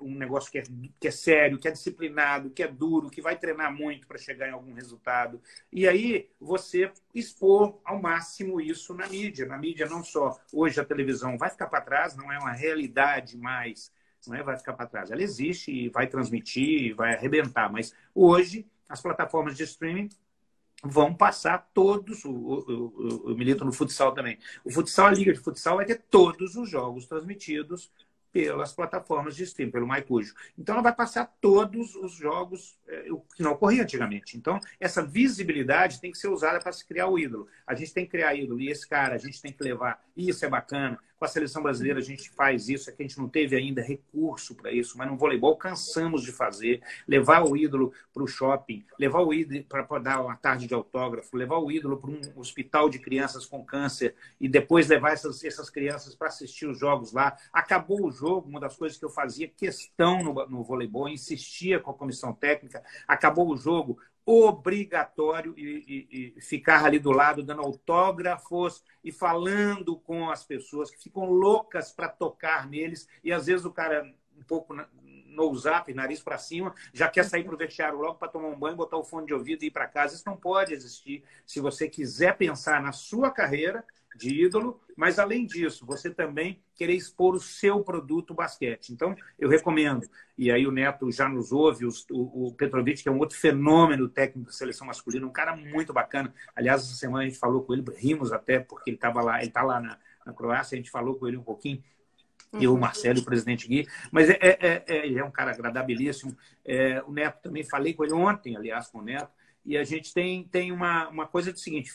um negócio que é, que é sério, que é disciplinado, que é duro, que vai treinar muito para chegar em algum resultado. E aí você expor ao máximo isso na mídia. Na mídia, não só hoje a televisão vai ficar para trás, não é uma realidade mais não é? vai ficar para trás. Ela existe e vai transmitir, vai arrebentar, mas hoje as plataformas de streaming vão passar todos, o, milito no futsal também. O futsal, a liga de futsal vai ter todos os jogos transmitidos pelas plataformas de streaming, pelo MyCujo. Então, ela vai passar todos os jogos, é, o que não ocorria antigamente. Então, essa visibilidade tem que ser usada para se criar o ídolo. A gente tem que criar ídolo, e esse cara a gente tem que levar, isso é bacana, com a seleção brasileira a gente faz isso, é que a gente não teve ainda recurso para isso, mas no voleibol cansamos de fazer, levar o ídolo para o shopping, levar o ídolo para dar uma tarde de autógrafo, levar o ídolo para um hospital de crianças com câncer e depois levar essas, essas crianças para assistir os jogos lá. Acabou o jogo, uma das coisas que eu fazia questão no, no voleibol, insistia com a comissão técnica, acabou o jogo, obrigatório e, e, e, ficar ali do lado dando autógrafos e falando com as pessoas que ficam loucas para tocar neles e às vezes o cara um pouco no zap, nariz para cima, já quer sair para o vestiário logo para tomar um banho, botar o fone de ouvido e ir para casa. Isso não pode existir. Se você quiser pensar na sua carreira, de ídolo, mas além disso, você também querer expor o seu produto basquete. Então, eu recomendo, e aí o Neto já nos ouve, o, o Petrovic, que é um outro fenômeno técnico da seleção masculina, um cara muito bacana. Aliás, essa semana a gente falou com ele, rimos até, porque ele estava lá, ele está lá na, na Croácia, a gente falou com ele um pouquinho, e o uhum. Marcelo, o presidente Gui, mas é, é, é, ele é um cara agradabilíssimo. É, o Neto também falei com ele ontem, aliás, com o Neto, e a gente tem, tem uma, uma coisa do seguinte: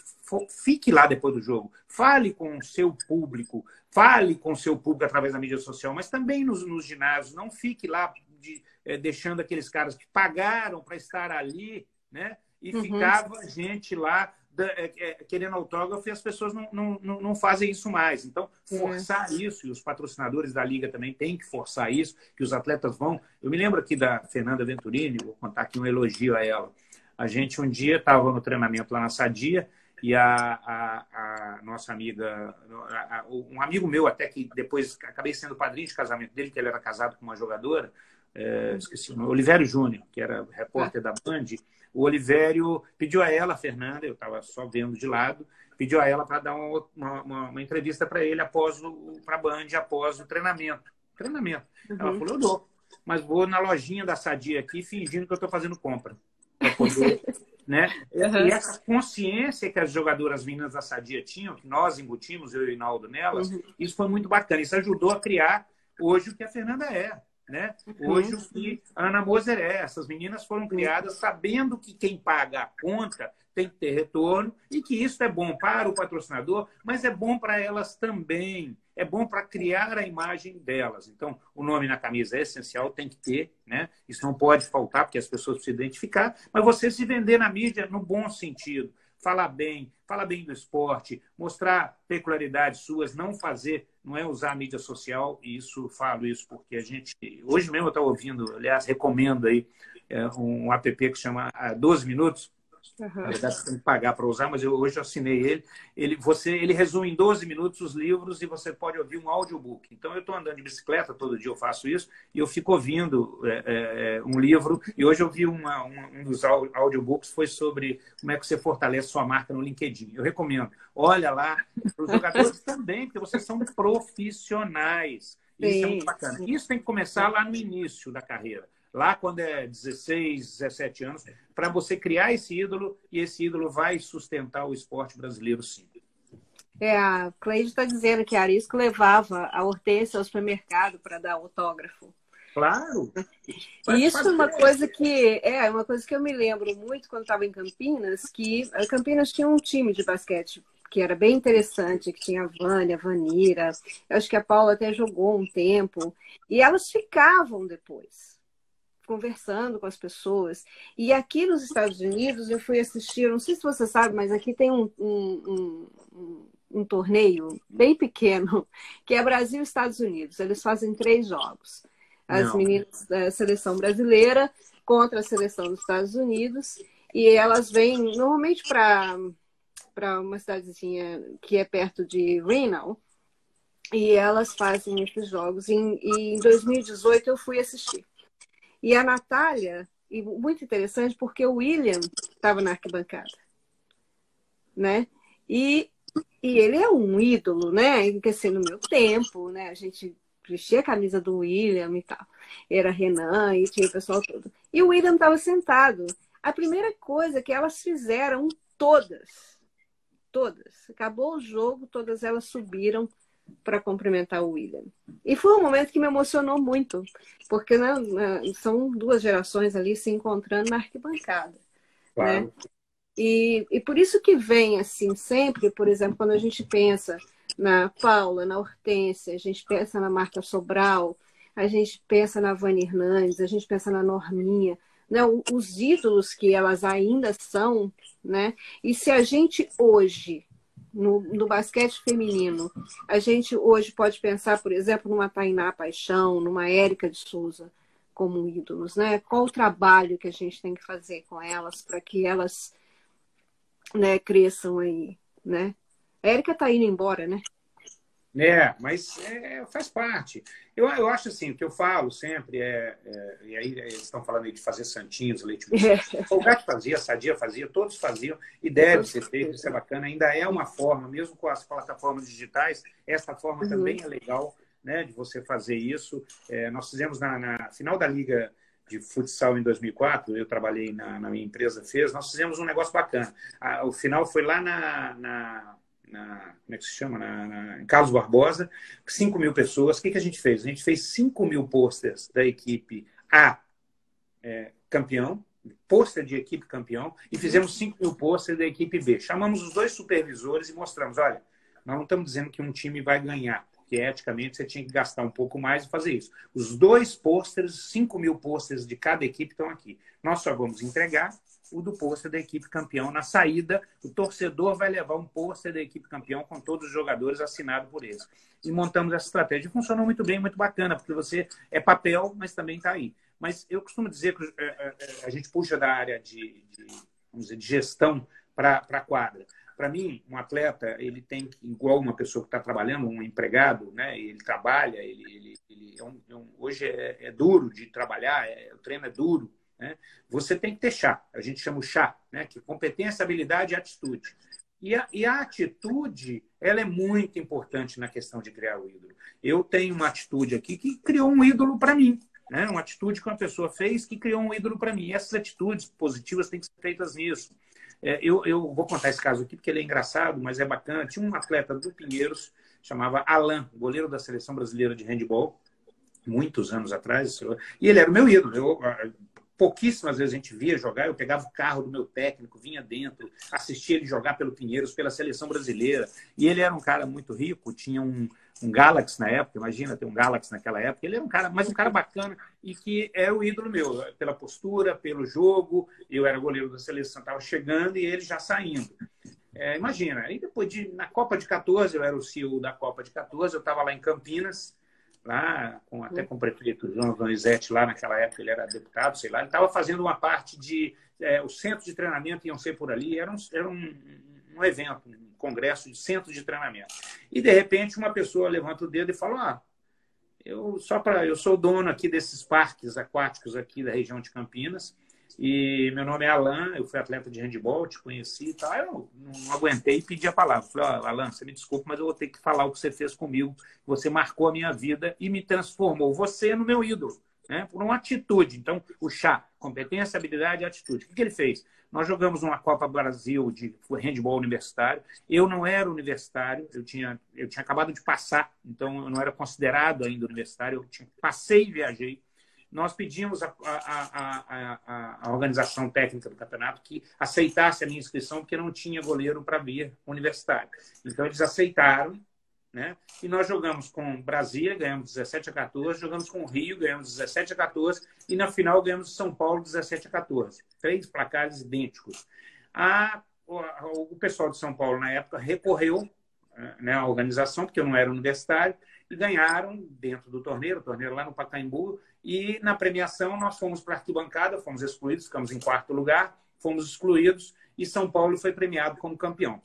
fique lá depois do jogo, fale com o seu público, fale com o seu público através da mídia social, mas também nos, nos ginásios, não fique lá de, é, deixando aqueles caras que pagaram para estar ali, né? E uhum. ficava gente lá é, é, querendo autógrafo e as pessoas não, não, não fazem isso mais. Então, forçar isso, e os patrocinadores da Liga também têm que forçar isso, que os atletas vão. Eu me lembro aqui da Fernanda Venturini, vou contar aqui um elogio a ela. A gente um dia estava no treinamento lá na Sadia e a, a, a nossa amiga, a, um amigo meu até que depois acabei sendo padrinho de casamento dele, que ele era casado com uma jogadora, é, esqueci o nome, Olivério Júnior, que era repórter da Band. O Olivério pediu a ela, a Fernanda, eu estava só vendo de lado, pediu a ela para dar uma, uma, uma entrevista para ele após o para a Band, após o treinamento. Treinamento. Uhum. Ela falou, eu dou, mas vou na lojinha da Sadia aqui fingindo que eu estou fazendo compra para poder. né? Uhum. E essa consciência que as jogadoras meninas da Sadia tinham, que nós embutimos, eu e o Inaldo nelas, uhum. isso foi muito bacana. Isso ajudou a criar hoje o que a Fernanda é. Né? Uhum. Hoje o que a Ana Moser é. Essas meninas foram criadas sabendo que quem paga a conta tem que ter retorno e que isso é bom para o patrocinador, mas é bom para elas também é bom para criar a imagem delas. Então, o nome na camisa é essencial, tem que ter, né? Isso não pode faltar, porque as pessoas precisam identificar, mas você se vender na mídia no bom sentido. Falar bem, falar bem do esporte, mostrar peculiaridades suas, não fazer, não é usar a mídia social, e isso falo isso porque a gente. Hoje mesmo eu estou ouvindo, aliás, recomendo aí é, um app que chama 12 ah, Minutos, Uhum. Na verdade, você tem que pagar para usar, mas eu, hoje eu assinei ele. Ele, você, ele resume em 12 minutos os livros e você pode ouvir um audiobook. Então, eu estou andando de bicicleta, todo dia eu faço isso, e eu fico ouvindo é, é, um livro. E hoje eu vi uma, uma, um dos audiobooks, foi sobre como é que você fortalece sua marca no LinkedIn. Eu recomendo. Olha lá, para os jogadores também, porque vocês são profissionais. Isso é muito bacana. Isso tem que começar lá no início da carreira lá quando é 16, 17 anos, para você criar esse ídolo e esse ídolo vai sustentar o esporte brasileiro sim. É, a Cleide está dizendo que a Arisco levava a Hortência ao supermercado para dar autógrafo. Claro. E isso é uma coisa que é uma coisa que eu me lembro muito quando estava em Campinas, que Campinas tinha um time de basquete que era bem interessante, que tinha a Vânia, a Vanira, eu acho que a Paula até jogou um tempo, e elas ficavam depois conversando com as pessoas. E aqui nos Estados Unidos eu fui assistir, não sei se você sabe, mas aqui tem um, um, um, um torneio bem pequeno, que é Brasil e Estados Unidos. Eles fazem três jogos. As não. meninas da seleção brasileira contra a seleção dos Estados Unidos. E elas vêm normalmente para para uma cidadezinha que é perto de Reno, e elas fazem esses jogos. E, e em 2018 eu fui assistir. E a Natália, e muito interessante, porque o William estava na arquibancada, né? E, e ele é um ídolo, né? Porque no meu tempo, né? A gente vestia a camisa do William e tal. Era Renan e tinha o pessoal todo. E o William estava sentado. A primeira coisa que elas fizeram, todas, todas, acabou o jogo, todas elas subiram para cumprimentar o William. E foi um momento que me emocionou muito, porque né, né, são duas gerações ali se encontrando na arquibancada. Né? Claro. Né? E, e por isso que vem assim sempre, por exemplo, quando a gente pensa na Paula, na Hortência, a gente pensa na Marta Sobral, a gente pensa na Vânia Hernandes, a gente pensa na Norminha, né? os ídolos que elas ainda são, né? E se a gente hoje no, no, basquete feminino, a gente hoje pode pensar, por exemplo, numa Tainá Paixão, numa Érica de Souza como ídolos, né? Qual o trabalho que a gente tem que fazer com elas para que elas né, cresçam aí, né? A Érica está indo embora, né? É, mas é, faz parte. Eu, eu acho assim, o que eu falo sempre é, é e aí eles estão falando aí de fazer santinhos, leite. O gato fazia, a Sadia fazia, todos faziam, e deve ser feito, isso é bacana. Ainda é uma forma, mesmo com as plataformas digitais, essa forma uhum. também é legal né, de você fazer isso. É, nós fizemos na, na, final da Liga de Futsal em 2004, eu trabalhei na, na minha empresa, fez, nós fizemos um negócio bacana. o final foi lá na, na na, como é que se chama? Na, na, em Carlos Barbosa, 5 mil pessoas. O que, que a gente fez? A gente fez 5 mil posters da equipe A é, campeão, pôster de equipe campeão, e fizemos 5 mil posters da equipe B. Chamamos os dois supervisores e mostramos: olha, nós não estamos dizendo que um time vai ganhar, porque eticamente você tinha que gastar um pouco mais e fazer isso. Os dois pôsteres, 5 mil pôsteres de cada equipe estão aqui. Nós só vamos entregar o do pôster da equipe campeão. Na saída, o torcedor vai levar um pôster da equipe campeão com todos os jogadores assinado por eles. E montamos essa estratégia. Funcionou muito bem, muito bacana, porque você é papel, mas também está aí. Mas eu costumo dizer que é, é, é, a gente puxa da área de, de vamos dizer, de gestão para a quadra. Para mim, um atleta, ele tem que, igual uma pessoa que está trabalhando, um empregado, né? ele trabalha, ele, ele, ele é um, é um, hoje é, é, duro de trabalhar, o treino é duro, né? Você tem que ter chá, a gente chama o chá, né? que competência, habilidade e atitude. E a, e a, atitude, ela é muito importante na questão de criar o ídolo. Eu tenho uma atitude aqui que criou um ídolo para mim. Né? Uma atitude que uma pessoa fez que criou um ídolo para mim. E essas atitudes positivas têm que ser feitas nisso. É, eu, eu, vou contar esse caso aqui porque ele é engraçado, mas é bacana. Tinha um atleta do Pinheiros, chamava Alan, goleiro da seleção brasileira de handball, muitos anos atrás. E ele era o meu ídolo. Eu, pouquíssimas vezes a gente via jogar, eu pegava o carro do meu técnico, vinha dentro, assistia ele jogar pelo Pinheiros, pela seleção brasileira. E ele era um cara muito rico, tinha um, um Galaxy na época, imagina ter um Galaxy naquela época. Ele era um cara, mas um cara bacana e que era o ídolo meu, pela postura, pelo jogo. Eu era goleiro da seleção, estava chegando e ele já saindo. É, imagina, aí depois de, na Copa de 14, eu era o CEO da Copa de 14, eu estava lá em Campinas, lá, com, até com o prefeito João Donizete, lá naquela época ele era deputado, sei lá, ele estava fazendo uma parte de. É, os centros de treinamento iam ser por ali, era um, era um, um evento, um congresso de centros de treinamento. E, de repente, uma pessoa levanta o dedo e fala: ah, eu, só para eu sou dono aqui desses parques aquáticos aqui da região de Campinas e meu nome é Alan, eu fui atleta de handball, te conheci e tal. Eu não aguentei e pedi a palavra. Falei, oh, Alan, você me desculpa, mas eu vou ter que falar o que você fez comigo. Você marcou a minha vida e me transformou. Você no meu ídolo, né? por uma atitude. Então, o chá, competência, habilidade e atitude. O que, que ele fez? Nós jogamos uma Copa Brasil de handball universitário. Eu não era universitário, eu tinha, eu tinha acabado de passar, então eu não era considerado ainda universitário. Eu tinha, passei e viajei nós pedimos à organização técnica do campeonato que aceitasse a minha inscrição, porque não tinha goleiro para vir universitário. Então, eles aceitaram, né? E nós jogamos com Brasília, ganhamos 17 a 14, jogamos com Rio, ganhamos 17 a 14, e na final ganhamos São Paulo 17 a 14. Três placares idênticos. A, o, pessoal de São Paulo, na época, recorreu né, à organização, porque eu não era universitário, e ganharam dentro do torneio, o torneio lá no Pacaembu, e na premiação nós fomos para a arquibancada, fomos excluídos, ficamos em quarto lugar, fomos excluídos e São Paulo foi premiado como campeão.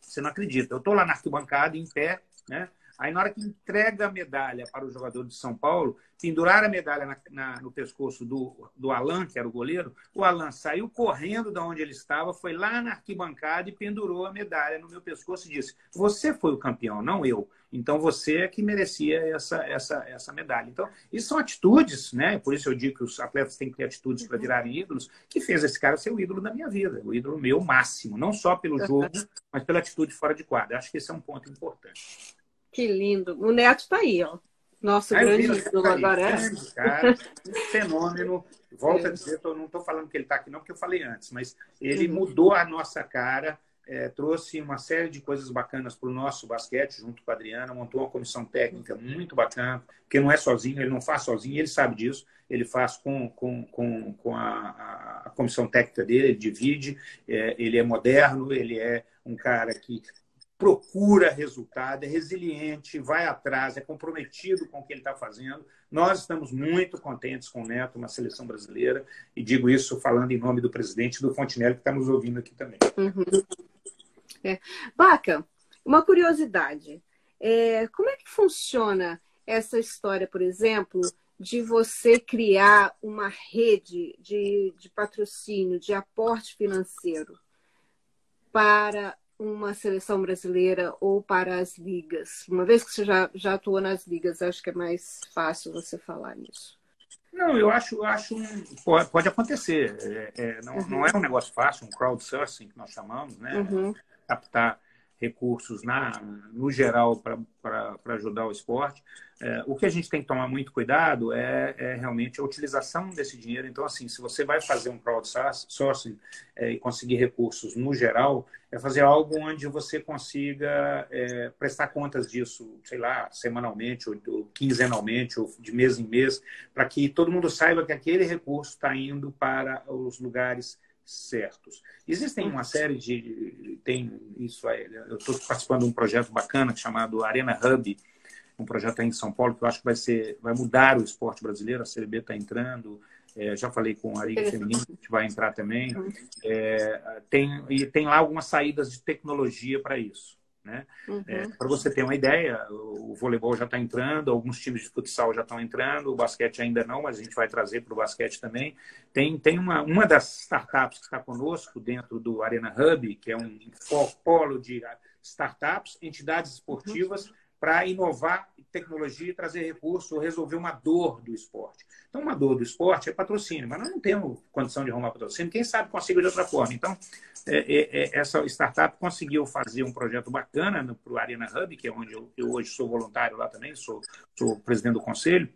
Você não acredita? Eu estou lá na arquibancada, em pé, né? Aí, na hora que entrega a medalha para o jogador de São Paulo, pendurar a medalha na, na, no pescoço do, do Alan, que era o goleiro, o Alan saiu correndo da onde ele estava, foi lá na arquibancada e pendurou a medalha no meu pescoço e disse: Você foi o campeão, não eu. Então você é que merecia essa, essa, essa medalha. Então, isso são atitudes, né? Por isso eu digo que os atletas têm que ter atitudes para virarem ídolos, que fez esse cara ser o ídolo da minha vida, o ídolo meu máximo, não só pelo jogo, mas pela atitude fora de quadra. Acho que esse é um ponto importante. Que lindo. O Neto está aí, ó. Nosso grande ídolo tá agora é. Cara, um fenômeno. Volto é. a dizer, tô, não estou falando que ele está aqui, não, porque eu falei antes, mas ele uhum. mudou a nossa cara, é, trouxe uma série de coisas bacanas para o nosso basquete, junto com a Adriana, montou uma comissão técnica muito bacana, porque não é sozinho, ele não faz sozinho, ele sabe disso, ele faz com, com, com, com a, a, comissão técnica dele, ele divide, é, ele é moderno, ele é um cara que procura resultado, é resiliente, vai atrás, é comprometido com o que ele está fazendo. Nós estamos muito contentes com o Neto na seleção brasileira e digo isso falando em nome do presidente do Fontenelle, que está nos ouvindo aqui também. Uhum. É. Baca, uma curiosidade. É, como é que funciona essa história, por exemplo, de você criar uma rede de, de patrocínio, de aporte financeiro para uma seleção brasileira ou para as ligas? Uma vez que você já, já atuou nas ligas, acho que é mais fácil você falar nisso. Não, eu acho, acho pode, pode acontecer. É, é, não, uhum. não é um negócio fácil, um crowdsourcing que nós chamamos, né? Uhum. Captar recursos na, no geral para ajudar o esporte. É, o que a gente tem que tomar muito cuidado é, é, realmente a utilização desse dinheiro. Então, assim, se você vai fazer um crowdsourcing é, e conseguir recursos no geral, é fazer algo onde você consiga é, prestar contas disso, sei lá, semanalmente ou, ou quinzenalmente ou de mês em mês, para que todo mundo saiba que aquele recurso está indo para os lugares certos. Existem uma série de. Tem isso aí. Eu estou participando de um projeto bacana chamado Arena Hub, um projeto aí em São Paulo que eu acho que vai ser, vai mudar o esporte brasileiro. A CLB está entrando. É, já falei com a Liga Feminina, que vai entrar também. É, tem, e tem lá algumas saídas de tecnologia para isso. Né? Uhum. É, Para você ter uma ideia, o voleibol já está entrando, alguns times de futsal já estão entrando, o basquete ainda não, mas a gente vai trazer para o basquete também. Tem, tem uma, uma das startups que está conosco dentro do Arena Hub, que é um polo de startups, entidades esportivas, uhum para inovar tecnologia e trazer recurso resolver uma dor do esporte. Então, uma dor do esporte é patrocínio, mas nós não temos condição de arrumar patrocínio. Quem sabe consiga de outra forma. Então, é, é, é essa startup conseguiu fazer um projeto bacana para o Arena Hub, que é onde eu, eu, hoje sou voluntário lá também, sou, sou presidente do conselho.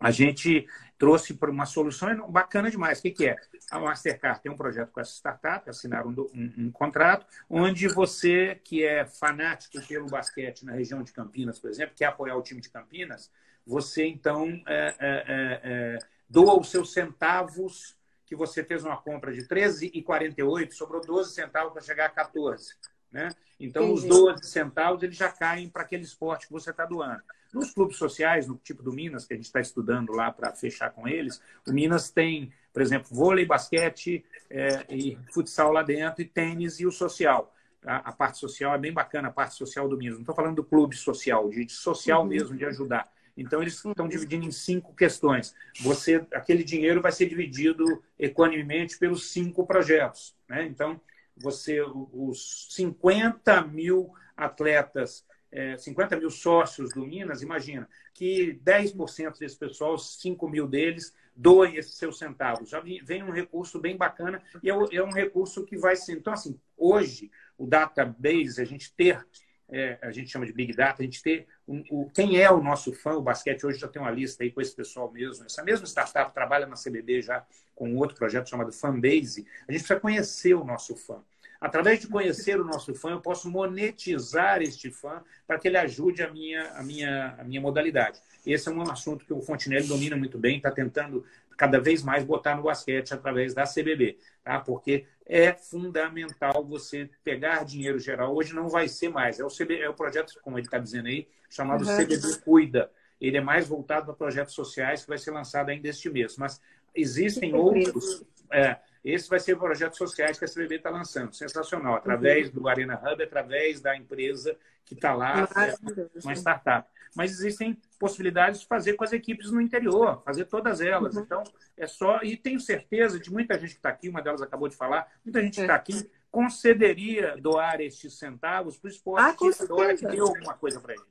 A gente trouxe para uma solução bacana demais. O que, que é? A Mastercard tem um projeto com essa startup, assinaram um, um, um, contrato, onde você que é fanático pelo basquete na região de Campinas, por exemplo, quer apoiar o time de Campinas, você então é, é, é, é doa os seus centavos que você fez uma compra de 13,48, sobrou 12 centavos para chegar a 14. Né? Então, Entendi. os 12 centavos eles já caem para aquele esporte que você está doando. Nos clubes sociais, no tipo do Minas, que a gente está estudando lá para fechar com eles, o Minas tem, por exemplo, vôlei, basquete é, e futsal lá dentro, e tênis e o social. A, a, parte social é bem bacana, a parte social do Minas. Não estou falando do clube social, de, de social uhum. mesmo, de ajudar. Então, eles estão dividindo em cinco questões. Você, aquele dinheiro vai ser dividido equanimemente pelos cinco projetos. Né? Então, você, os 50 mil atletas, é, 50 mil sócios do Minas, imagina que 10% desse pessoal, 5 mil deles, doem esses seus centavos. Já vem um recurso bem bacana e é, é um recurso que vai ser. Então, assim, hoje, o database, a gente ter é, a gente chama de Big Data, a gente ter um, o, quem é o nosso fã, o basquete hoje já tem uma lista aí com esse pessoal mesmo. Essa mesma startup trabalha na CBB já com outro projeto chamado Fanbase. A gente precisa conhecer o nosso fã. Através de conhecer o nosso fã, eu posso monetizar este fã para que ele ajude a minha, a minha, a minha modalidade. Esse é um assunto que o Fontinelli domina muito bem, está tentando cada vez mais botar no basquete através da CBB, tá? porque é fundamental você pegar dinheiro geral. Hoje não vai ser mais. É o, CB, é o projeto, como ele está dizendo aí, chamado uhum. CBB Cuida. Ele é mais voltado para projetos sociais que vai ser lançado ainda este mês. Mas existem outros. É, esse vai ser o projeto sociais que a CBB está lançando. Sensacional. Através uhum. do Arena Hub, através da empresa que está lá, é uma startup. Mas existem possibilidades de fazer com as equipes no interior, fazer todas elas. Uhum. Então, é só. E tenho certeza de muita gente que está aqui, uma delas acabou de falar, muita gente que está é. aqui concederia doar estes centavos para o esporte ah, com que deu alguma coisa para ele.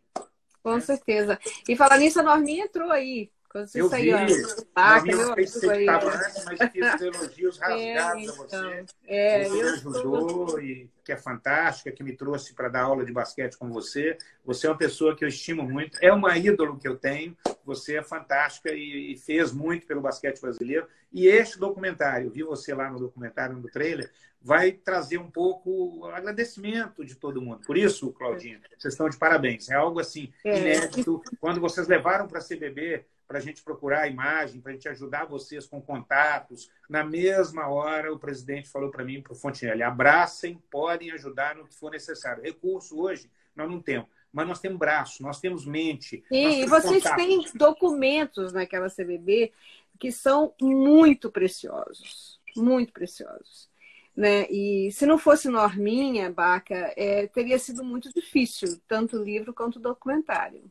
Com é. certeza. E falar nisso, a Norminha entrou aí. Quando você eu saiu, vi, ah, meu amigo aí. Antes, mas fiz elogios é, rasgados é, então, a você. É, você me ajudou e que é fantástica, que me trouxe para dar aula de basquete com você. Você é uma pessoa que eu estimo muito, é uma ídolo que eu tenho. Você é fantástica e, e fez muito pelo basquete brasileiro. E este documentário, vi você lá no documentário, no trailer, vai trazer um pouco o agradecimento de todo mundo. Por isso, Claudinha, vocês estão de parabéns. É algo assim é. inédito. Quando vocês levaram para a CBB para a gente procurar a imagem, para a gente ajudar vocês com contatos. Na mesma hora, o presidente falou para mim, para o Fontinelli, abracem, podem ajudar no que for necessário. Recurso hoje nós não temos, mas nós temos braço, nós temos mente. E vocês têm documentos naquela CBB que são muito preciosos, muito preciosos. Né? E se não fosse Norminha, Baca, é, teria sido muito difícil, tanto o livro quanto o documentário.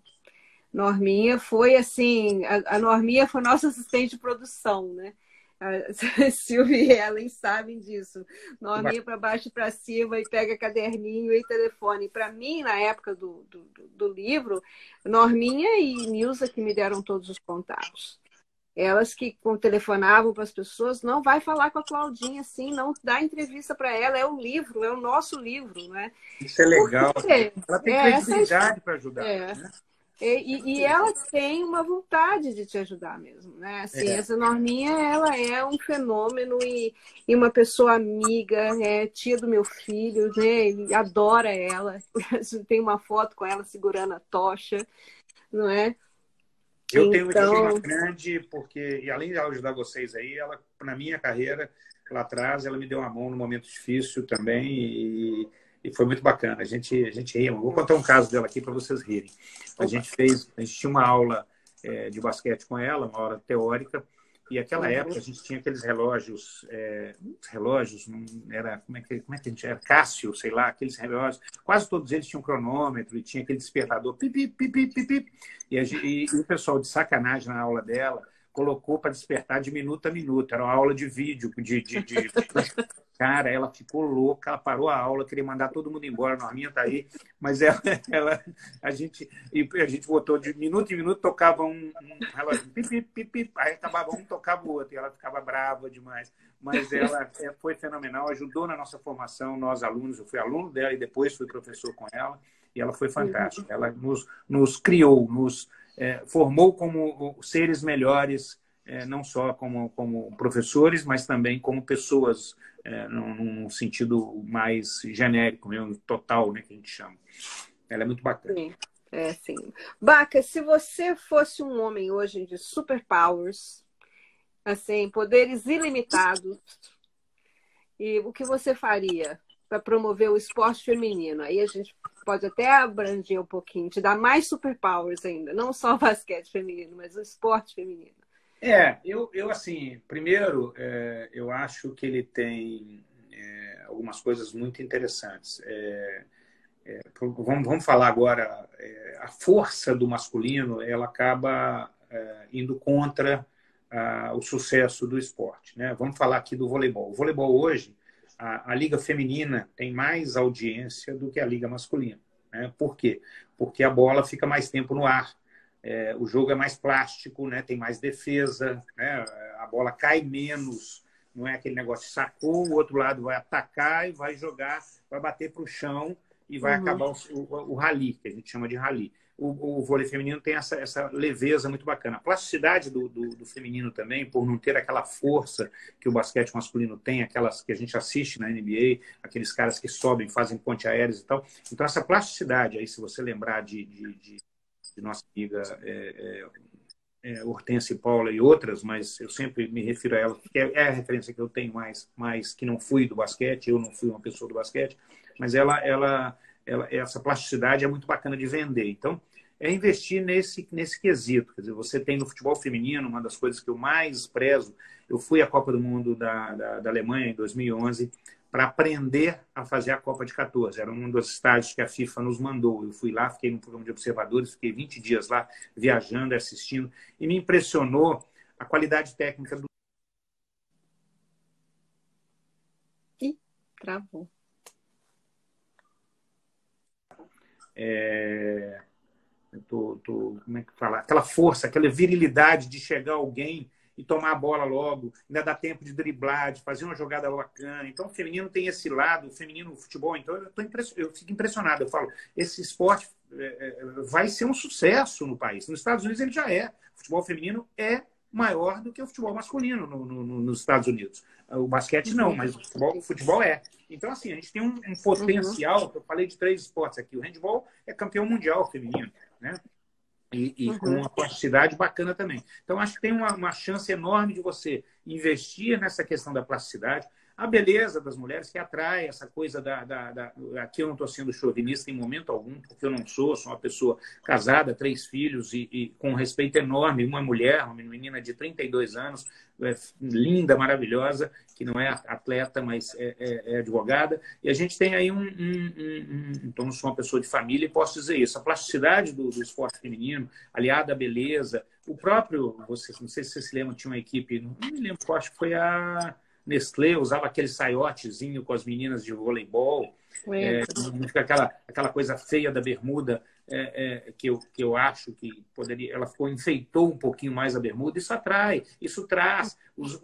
Norminha foi assim, a, a Norminha foi nossa assistente de produção, né? A Silvia e Ellen sabem disso. Norminha para baixo e para cima e pega caderninho e telefone. Para mim, na época do, do, do, livro, Norminha e Nilza que me deram todos os contatos. Elas que telefonavam para as pessoas, não vai falar com a Claudinha assim, não dá entrevista para ela, é o livro, é o nosso livro, né? Isso é legal. Ela tem é, credibilidade para ajudar. É. Né? E, e, ela tem uma vontade de te ajudar mesmo, né? Assim, é. essa Norminha, ela é um fenômeno e, e, uma pessoa amiga, é tia do meu filho, né? Ele adora ela. Tem uma foto com ela segurando a tocha, não é? Eu então... tenho uma grande, porque, e além de ajudar vocês aí, ela, na minha carreira, lá atrás, ela me deu uma mão num momento difícil também e e foi muito bacana. A gente, a gente ria. Vou contar um caso dela aqui para vocês rirem. A gente fez, a gente tinha uma aula é, de basquete com ela, uma aula teórica, e aquela uhum. época a gente tinha aqueles relógios, é, relógios, era, como é, que, como é que a gente era? Cássio, sei lá, aqueles relógios. Quase todos eles tinham cronômetro e tinha aquele despertador, pipi, pipi, pipi. E, e, e o pessoal de sacanagem na aula dela colocou para despertar de minuto a minuto. Era uma aula de vídeo, de, de, de... Cara, ela ficou louca, ela parou a aula, queria mandar todo mundo embora, a Norminha tá aí, mas ela, ela a gente a gente botou de minuto em minuto, tocava um, um pip, pip, pip, aí acabava um, tocava o outro, e ela ficava brava demais. Mas ela é, foi fenomenal, ajudou na nossa formação, nós alunos, eu fui aluno dela e depois fui professor com ela, e ela foi fantástica. Ela nos, nos criou, nos é, formou como seres melhores, é, não só como, como professores, mas também como pessoas, é, num, num, sentido mais genérico, mesmo, total, né, que a gente chama. Ela é muito bacana. Sim. É, sim. Baca, se você fosse um homem hoje de superpowers, assim, poderes ilimitados, e o que você faria para promover o esporte feminino? Aí a gente pode até abranger um pouquinho, te dar mais superpowers ainda, não só o basquete feminino, mas o esporte feminino. É, eu, eu assim, primeiro, é, eu acho que ele tem é, algumas coisas muito interessantes. É, é vamos, vamos falar agora, é, a força do masculino, ela acaba é, indo contra a, o sucesso do esporte. Né? Vamos falar aqui do voleibol. O voleibol hoje, a, a liga feminina tem mais audiência do que a liga masculina. Né? Por quê? Porque a bola fica mais tempo no ar. É, o jogo é mais plástico, né? tem mais defesa, né? a bola cai menos. Não é aquele negócio sacou, o outro lado vai atacar e vai jogar, vai bater para o chão e vai uhum. acabar o, o, o rally, que a gente chama de rally o, o vôlei feminino tem essa, essa leveza muito bacana. A plasticidade do, do, do, feminino também, por não ter aquela força que o basquete masculino tem, aquelas que a gente assiste na NBA, aqueles caras que sobem, fazem ponte aéreas e tal. Então, essa plasticidade, aí, se você lembrar de, de, de, de nossa amiga é, é, é, Hortência e Paula e outras, mas eu sempre me refiro a ela, porque é, é a referência que eu tenho mais, mais que não fui do basquete, eu não fui uma pessoa do basquete, mas ela, ela ela, essa plasticidade é muito bacana de vender. Então, é investir nesse, nesse quesito. Quer dizer, você tem no futebol feminino, uma das coisas que eu mais prezo, eu fui à Copa do Mundo da, da, da Alemanha em 2011 para aprender a fazer a Copa de 14. Era um dos estágios que a FIFA nos mandou. Eu fui lá, fiquei no programa de observadores, fiquei 20 dias lá viajando, assistindo, e me impressionou a qualidade técnica do. Ih, travou. É, tô, tô, como é que fala? Aquela força, aquela virilidade de chegar alguém e tomar a bola logo, ainda dá tempo de driblar, de fazer uma jogada bacana. Então, o feminino tem esse lado, o feminino o futebol. Então, eu, tô eu fico impressionado. Eu falo, esse esporte é, é, vai ser um sucesso no país. Nos Estados Unidos ele já é. O futebol feminino é maior do que o futebol masculino no, no, nos Estados Unidos. O basquete não, mas o futebol, o futebol é. Então, assim, a gente tem um, um potencial. Uhum. Eu falei de três esportes aqui. O handball é campeão mundial feminino, né? E, e uhum. com uma plasticidade bacana também. Então, acho que tem uma, uma chance enorme de você investir nessa questão da plasticidade a beleza das mulheres que atrai essa coisa da. da, da aqui eu não estou sendo chauvinista em momento algum, porque eu não sou, sou uma pessoa casada, três filhos e, e com respeito enorme. Uma mulher, uma menina de 32 anos, é, linda, maravilhosa, que não é atleta, mas é, é, é advogada. E a gente tem aí um, um, um, um. Então, sou uma pessoa de família e posso dizer isso. A plasticidade do, do esporte feminino, aliada à beleza, o próprio. Você, não sei se você se lembra, tinha uma equipe, não me lembro, acho que foi a Nestlé usava aquele saiotezinho com as meninas de voleibol. É, não fica aquela, aquela coisa feia da bermuda é, é, que, eu, que eu acho que poderia. Ela ficou, enfeitou um pouquinho mais a bermuda. Isso atrai, isso traz.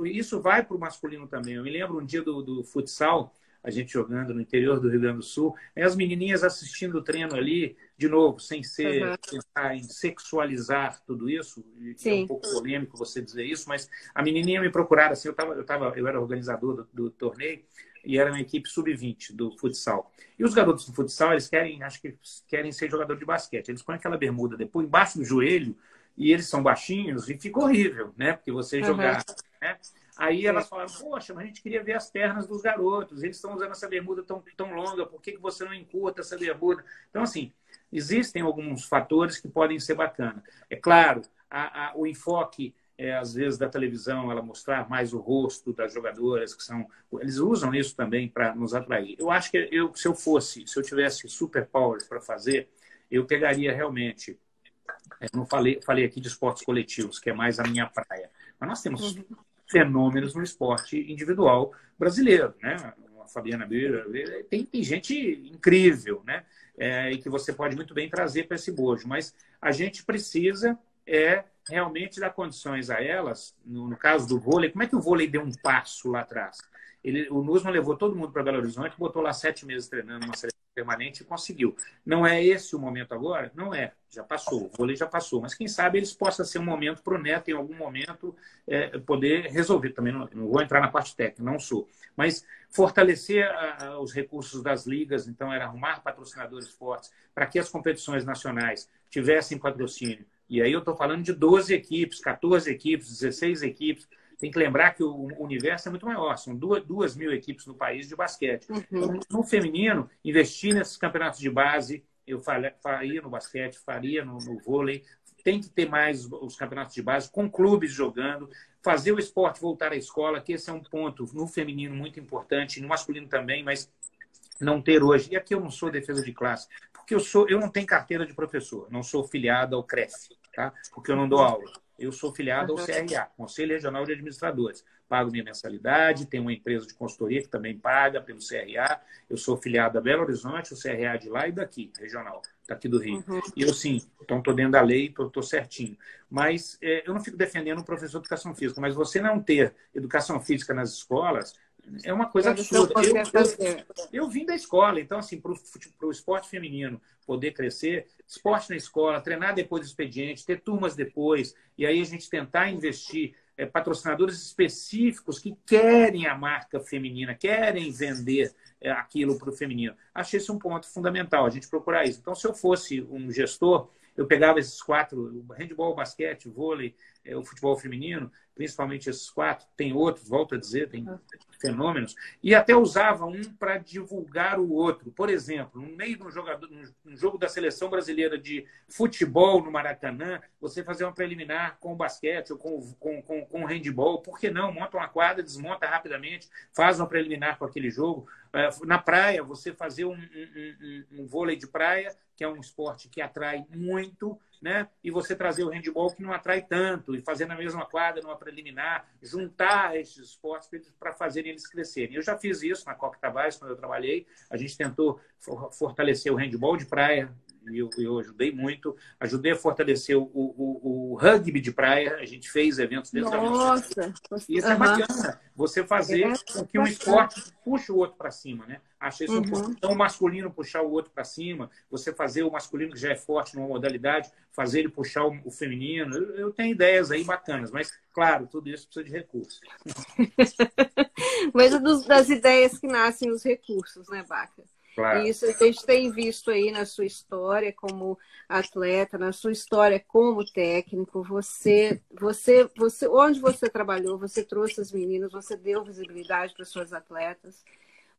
Isso vai para o masculino também. Eu me lembro um dia do, do futsal a gente jogando no interior do Rio Grande do Sul, as menininhas assistindo o treino ali, de novo, sem ser uhum. pensar em sexualizar tudo isso, é um pouco polêmico você dizer isso, mas a menininha me procurara, assim, eu, tava, eu, tava, eu era organizador do, do torneio, e era uma equipe sub-20 do futsal. E os garotos do futsal, eles querem, acho que querem ser jogador de basquete. Eles põem aquela bermuda depois embaixo do joelho e eles são baixinhos e fica horrível, né? Porque você uhum. jogar, né? Aí elas falaram, poxa, mas a gente queria ver as pernas dos garotos, eles estão usando essa bermuda tão, tão longa, por que, que você não encurta essa bermuda? Então, assim, existem alguns fatores que podem ser bacana. É claro, a, a, o enfoque, é, às vezes, da televisão, ela mostrar mais o rosto das jogadoras, que são. Eles usam isso também para nos atrair. Eu acho que eu, se eu fosse, se eu tivesse superpowers para fazer, eu pegaria realmente. Eu não falei, falei aqui de esportes coletivos, que é mais a minha praia. Mas nós temos uhum fenômenos no esporte individual brasileiro, né? Fabiana Beira, tem, tem gente incrível, né? É, e que você pode muito bem trazer para esse bojo, mas a gente precisa é realmente dar condições a elas, no, no, caso do vôlei, como é que o vôlei deu um passo lá atrás? Ele, o Nusman levou todo mundo para Belo Horizonte, botou lá sete meses treinando uma seleção permanente e conseguiu. Não é esse o momento agora? Não é, já passou, o vôlei já passou. Mas quem sabe eles possam ser um momento para o Neto, em algum momento, é, poder resolver. Também não, não, vou entrar na parte técnica, não sou. Mas fortalecer a, a, os recursos das ligas, então era arrumar patrocinadores fortes para que as competições nacionais tivessem patrocínio. E aí eu estou falando de 12 equipes, 14 equipes, 16 equipes, tem que lembrar que o universo é muito maior, são duas, duas mil equipes no país de basquete. Uhum. Então, no feminino, investir nesses campeonatos de base, eu faria no basquete, faria no, no vôlei. Tem que ter mais os campeonatos de base, com clubes jogando, fazer o esporte voltar à escola, que esse é um ponto no feminino muito importante, no masculino também, mas não ter hoje. E aqui eu não sou defesa de classe, porque eu sou, eu não tenho carteira de professor, não sou filiado ao CREF, tá? Porque eu não dou aula. Eu sou filiado ao CRA, Conselho Regional de Administradores. Pago minha mensalidade, tenho uma empresa de consultoria que também paga pelo CRA. Eu sou filiado a Belo Horizonte, o CRA de lá e daqui, regional, daqui do Rio. Uhum. E eu sim, então estou dentro da lei, estou certinho. Mas é, eu não fico defendendo o professor de educação física, mas você não ter educação física nas escolas é uma coisa absurda. Eu, eu, eu, vim da escola, então, assim, para o esporte feminino poder crescer, esporte na escola, treinar depois do expediente, ter turmas depois, e aí a gente tentar investir é, patrocinadores específicos que querem a marca feminina, querem vender é, aquilo para o feminino. Achei esse um ponto fundamental, a gente procurar isso. Então, se eu fosse um gestor, eu pegava esses quatro, o handball, o basquete, o vôlei, é, o futebol feminino, principalmente esses quatro, tem outros, volto a dizer, tem fenômenos, e até usava um para divulgar o outro. Por exemplo, no meio de um, jogador, um jogo da seleção brasileira de futebol no Maracanã, você fazer uma preliminar com o basquete ou com, com, com, com o handball, por que não? Monta uma quadra, desmonta rapidamente, faz uma preliminar com aquele jogo. É, na praia, você fazer um, um, um, um vôlei de praia, que é um esporte que atrai muito, né? E você trazer o handball que não atrai tanto, e fazer na mesma quadra, numa preliminar, juntar esses esportes para fazerem eles crescerem. Eu já fiz isso na Coca Tavares, quando eu trabalhei. A gente tentou fortalecer o handball de praia, eu, eu ajudei muito. Ajudei a fortalecer o, o, o, rugby de praia. A gente fez eventos dentro Nossa, da Nossa! Isso uhum. é bacana. Você fazer é com que um esporte puxe o outro para cima, né? Achei isso uhum. Então, o masculino puxar o outro para cima, você fazer o masculino que já é forte numa modalidade, fazer ele puxar o, o feminino. Eu, eu, tenho ideias aí bacanas, mas, claro, tudo isso precisa de recursos. mas é dos, das ideias que nascem os recursos, né, Baca? Claro. Isso a gente tem visto aí na sua história como atleta, na sua história como técnico. Você, você, você, onde você trabalhou, você trouxe as meninas, você deu visibilidade para suas atletas,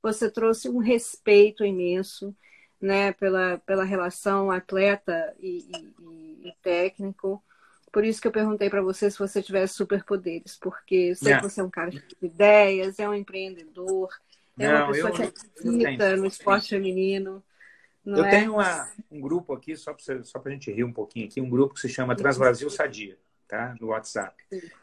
você trouxe um respeito imenso, né, pela, pela relação atleta e, e, e técnico. Por isso que eu perguntei para você se você tivesse superpoderes, porque eu sei que você é um cara de ideias, é um empreendedor, é uma pessoa eu, que acredita no esporte feminino. eu é? tenho uma, um grupo aqui, só para só a gente rir um pouquinho aqui, um grupo que se chama Transbrasil Sadia, tá? no WhatsApp.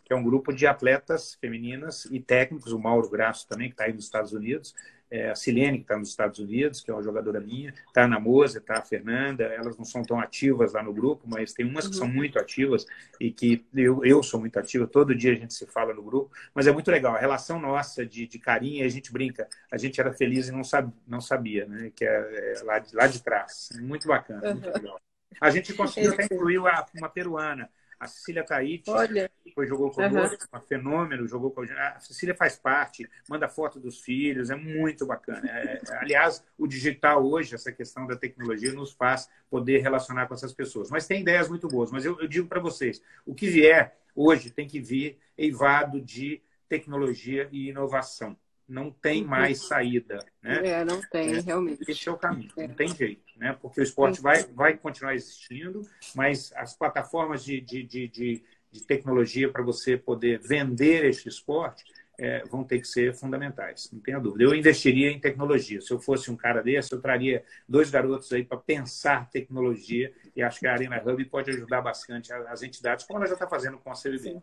Que é um grupo de atletas femininas e técnicos, o Mauro Graço também, que está aí nos Estados Unidos, é, a Silene, que está nos Estados Unidos, que é uma jogadora minha, está na Moza, está a Fernanda, elas não são tão ativas lá no grupo, mas tem umas que são uhum. muito ativas e que eu, eu sou muito ativa, todo dia a gente se fala no grupo, mas é muito legal, a relação nossa de, de carinho, a gente brinca, a gente era feliz e não, não sabia, né? que é, é lá, de, lá de trás, muito bacana, uhum. muito legal. A gente conseguiu até incluir uma peruana, a Cecília Taíti, Olha. depois jogou conosco, uhum. uma fenômeno, jogou com a. A Cecília faz parte, manda foto dos filhos, é muito bacana. É, aliás, o digital hoje, essa questão da tecnologia, nos faz poder relacionar com essas pessoas. Mas tem ideias muito boas. Mas eu, eu digo para vocês, o que vier hoje tem que vir eivado de tecnologia e inovação não tem uhum. mais saída. Né? É, não tem, é, realmente. Esse é o caminho, é. não tem jeito, né? Porque o esporte vai, vai continuar existindo, mas as plataformas de, de, de, de, de tecnologia para você poder vender este esporte é, vão ter que ser fundamentais, não tenha dúvida. Eu investiria em tecnologia. Se eu fosse um cara desse, eu traria dois garotos aí para pensar tecnologia e acho que a Arena Hub pode ajudar bastante as entidades, como ela já está fazendo com a CBB.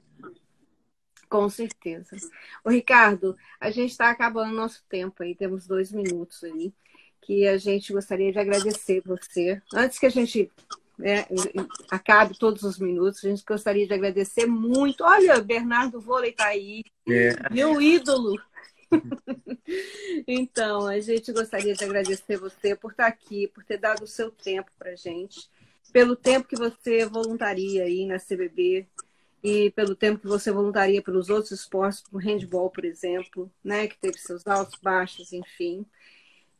Com certeza. O Ricardo, a gente está acabando nosso tempo aí, temos dois minutos aí, que a gente gostaria de agradecer você. Antes que a gente né, acabe todos os minutos, a gente gostaria de agradecer muito. Olha, Bernardo Vôlei está aí, é. meu ídolo. então, a gente gostaria de agradecer você por estar aqui, por ter dado o seu tempo para gente, pelo tempo que você voluntaria aí na CBB, e pelo tempo que você voluntaria pelos outros esportes, como handball, por exemplo, né, que teve seus altos, baixos, enfim.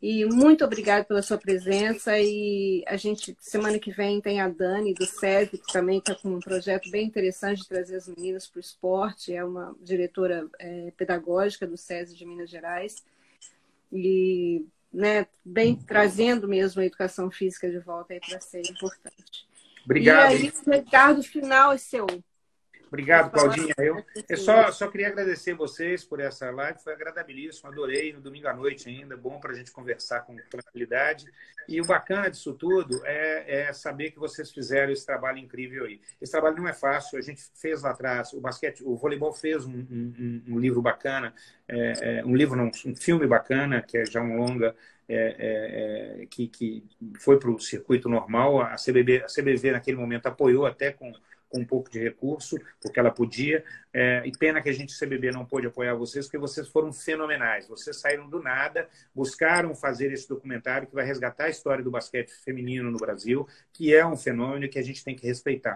E muito obrigada pela sua presença. E a gente, semana que vem, tem a Dani do SESI, que também está com um projeto bem interessante de trazer as meninas para o esporte. É uma diretora é, pedagógica do SESI de Minas Gerais. E né, bem trazendo mesmo a educação física de volta aí para ser importante. Obrigado. E aí, o recado final é seu. Obrigado, Claudinha. Eu, eu só, só queria agradecer vocês por essa live, foi agradabilíssimo, adorei no domingo à noite ainda, bom para a gente conversar com tranquilidade. E o bacana disso tudo é, é, saber que vocês fizeram esse trabalho incrível aí. Esse trabalho não é fácil, a gente fez lá atrás, o basquete, o voleibol fez um, um, um livro bacana, é, é, um livro, não, um filme bacana, que é já um longa, é, é, é que, que foi para o circuito normal. A CBB, a CBV naquele momento apoiou até com com um pouco de recurso, porque ela podia. É, e pena que a gente, CBB, não pôde apoiar vocês, porque vocês foram fenomenais. Vocês saíram do nada, buscaram fazer esse documentário que vai resgatar a história do basquete feminino no Brasil, que é um fenômeno que a gente tem que respeitar.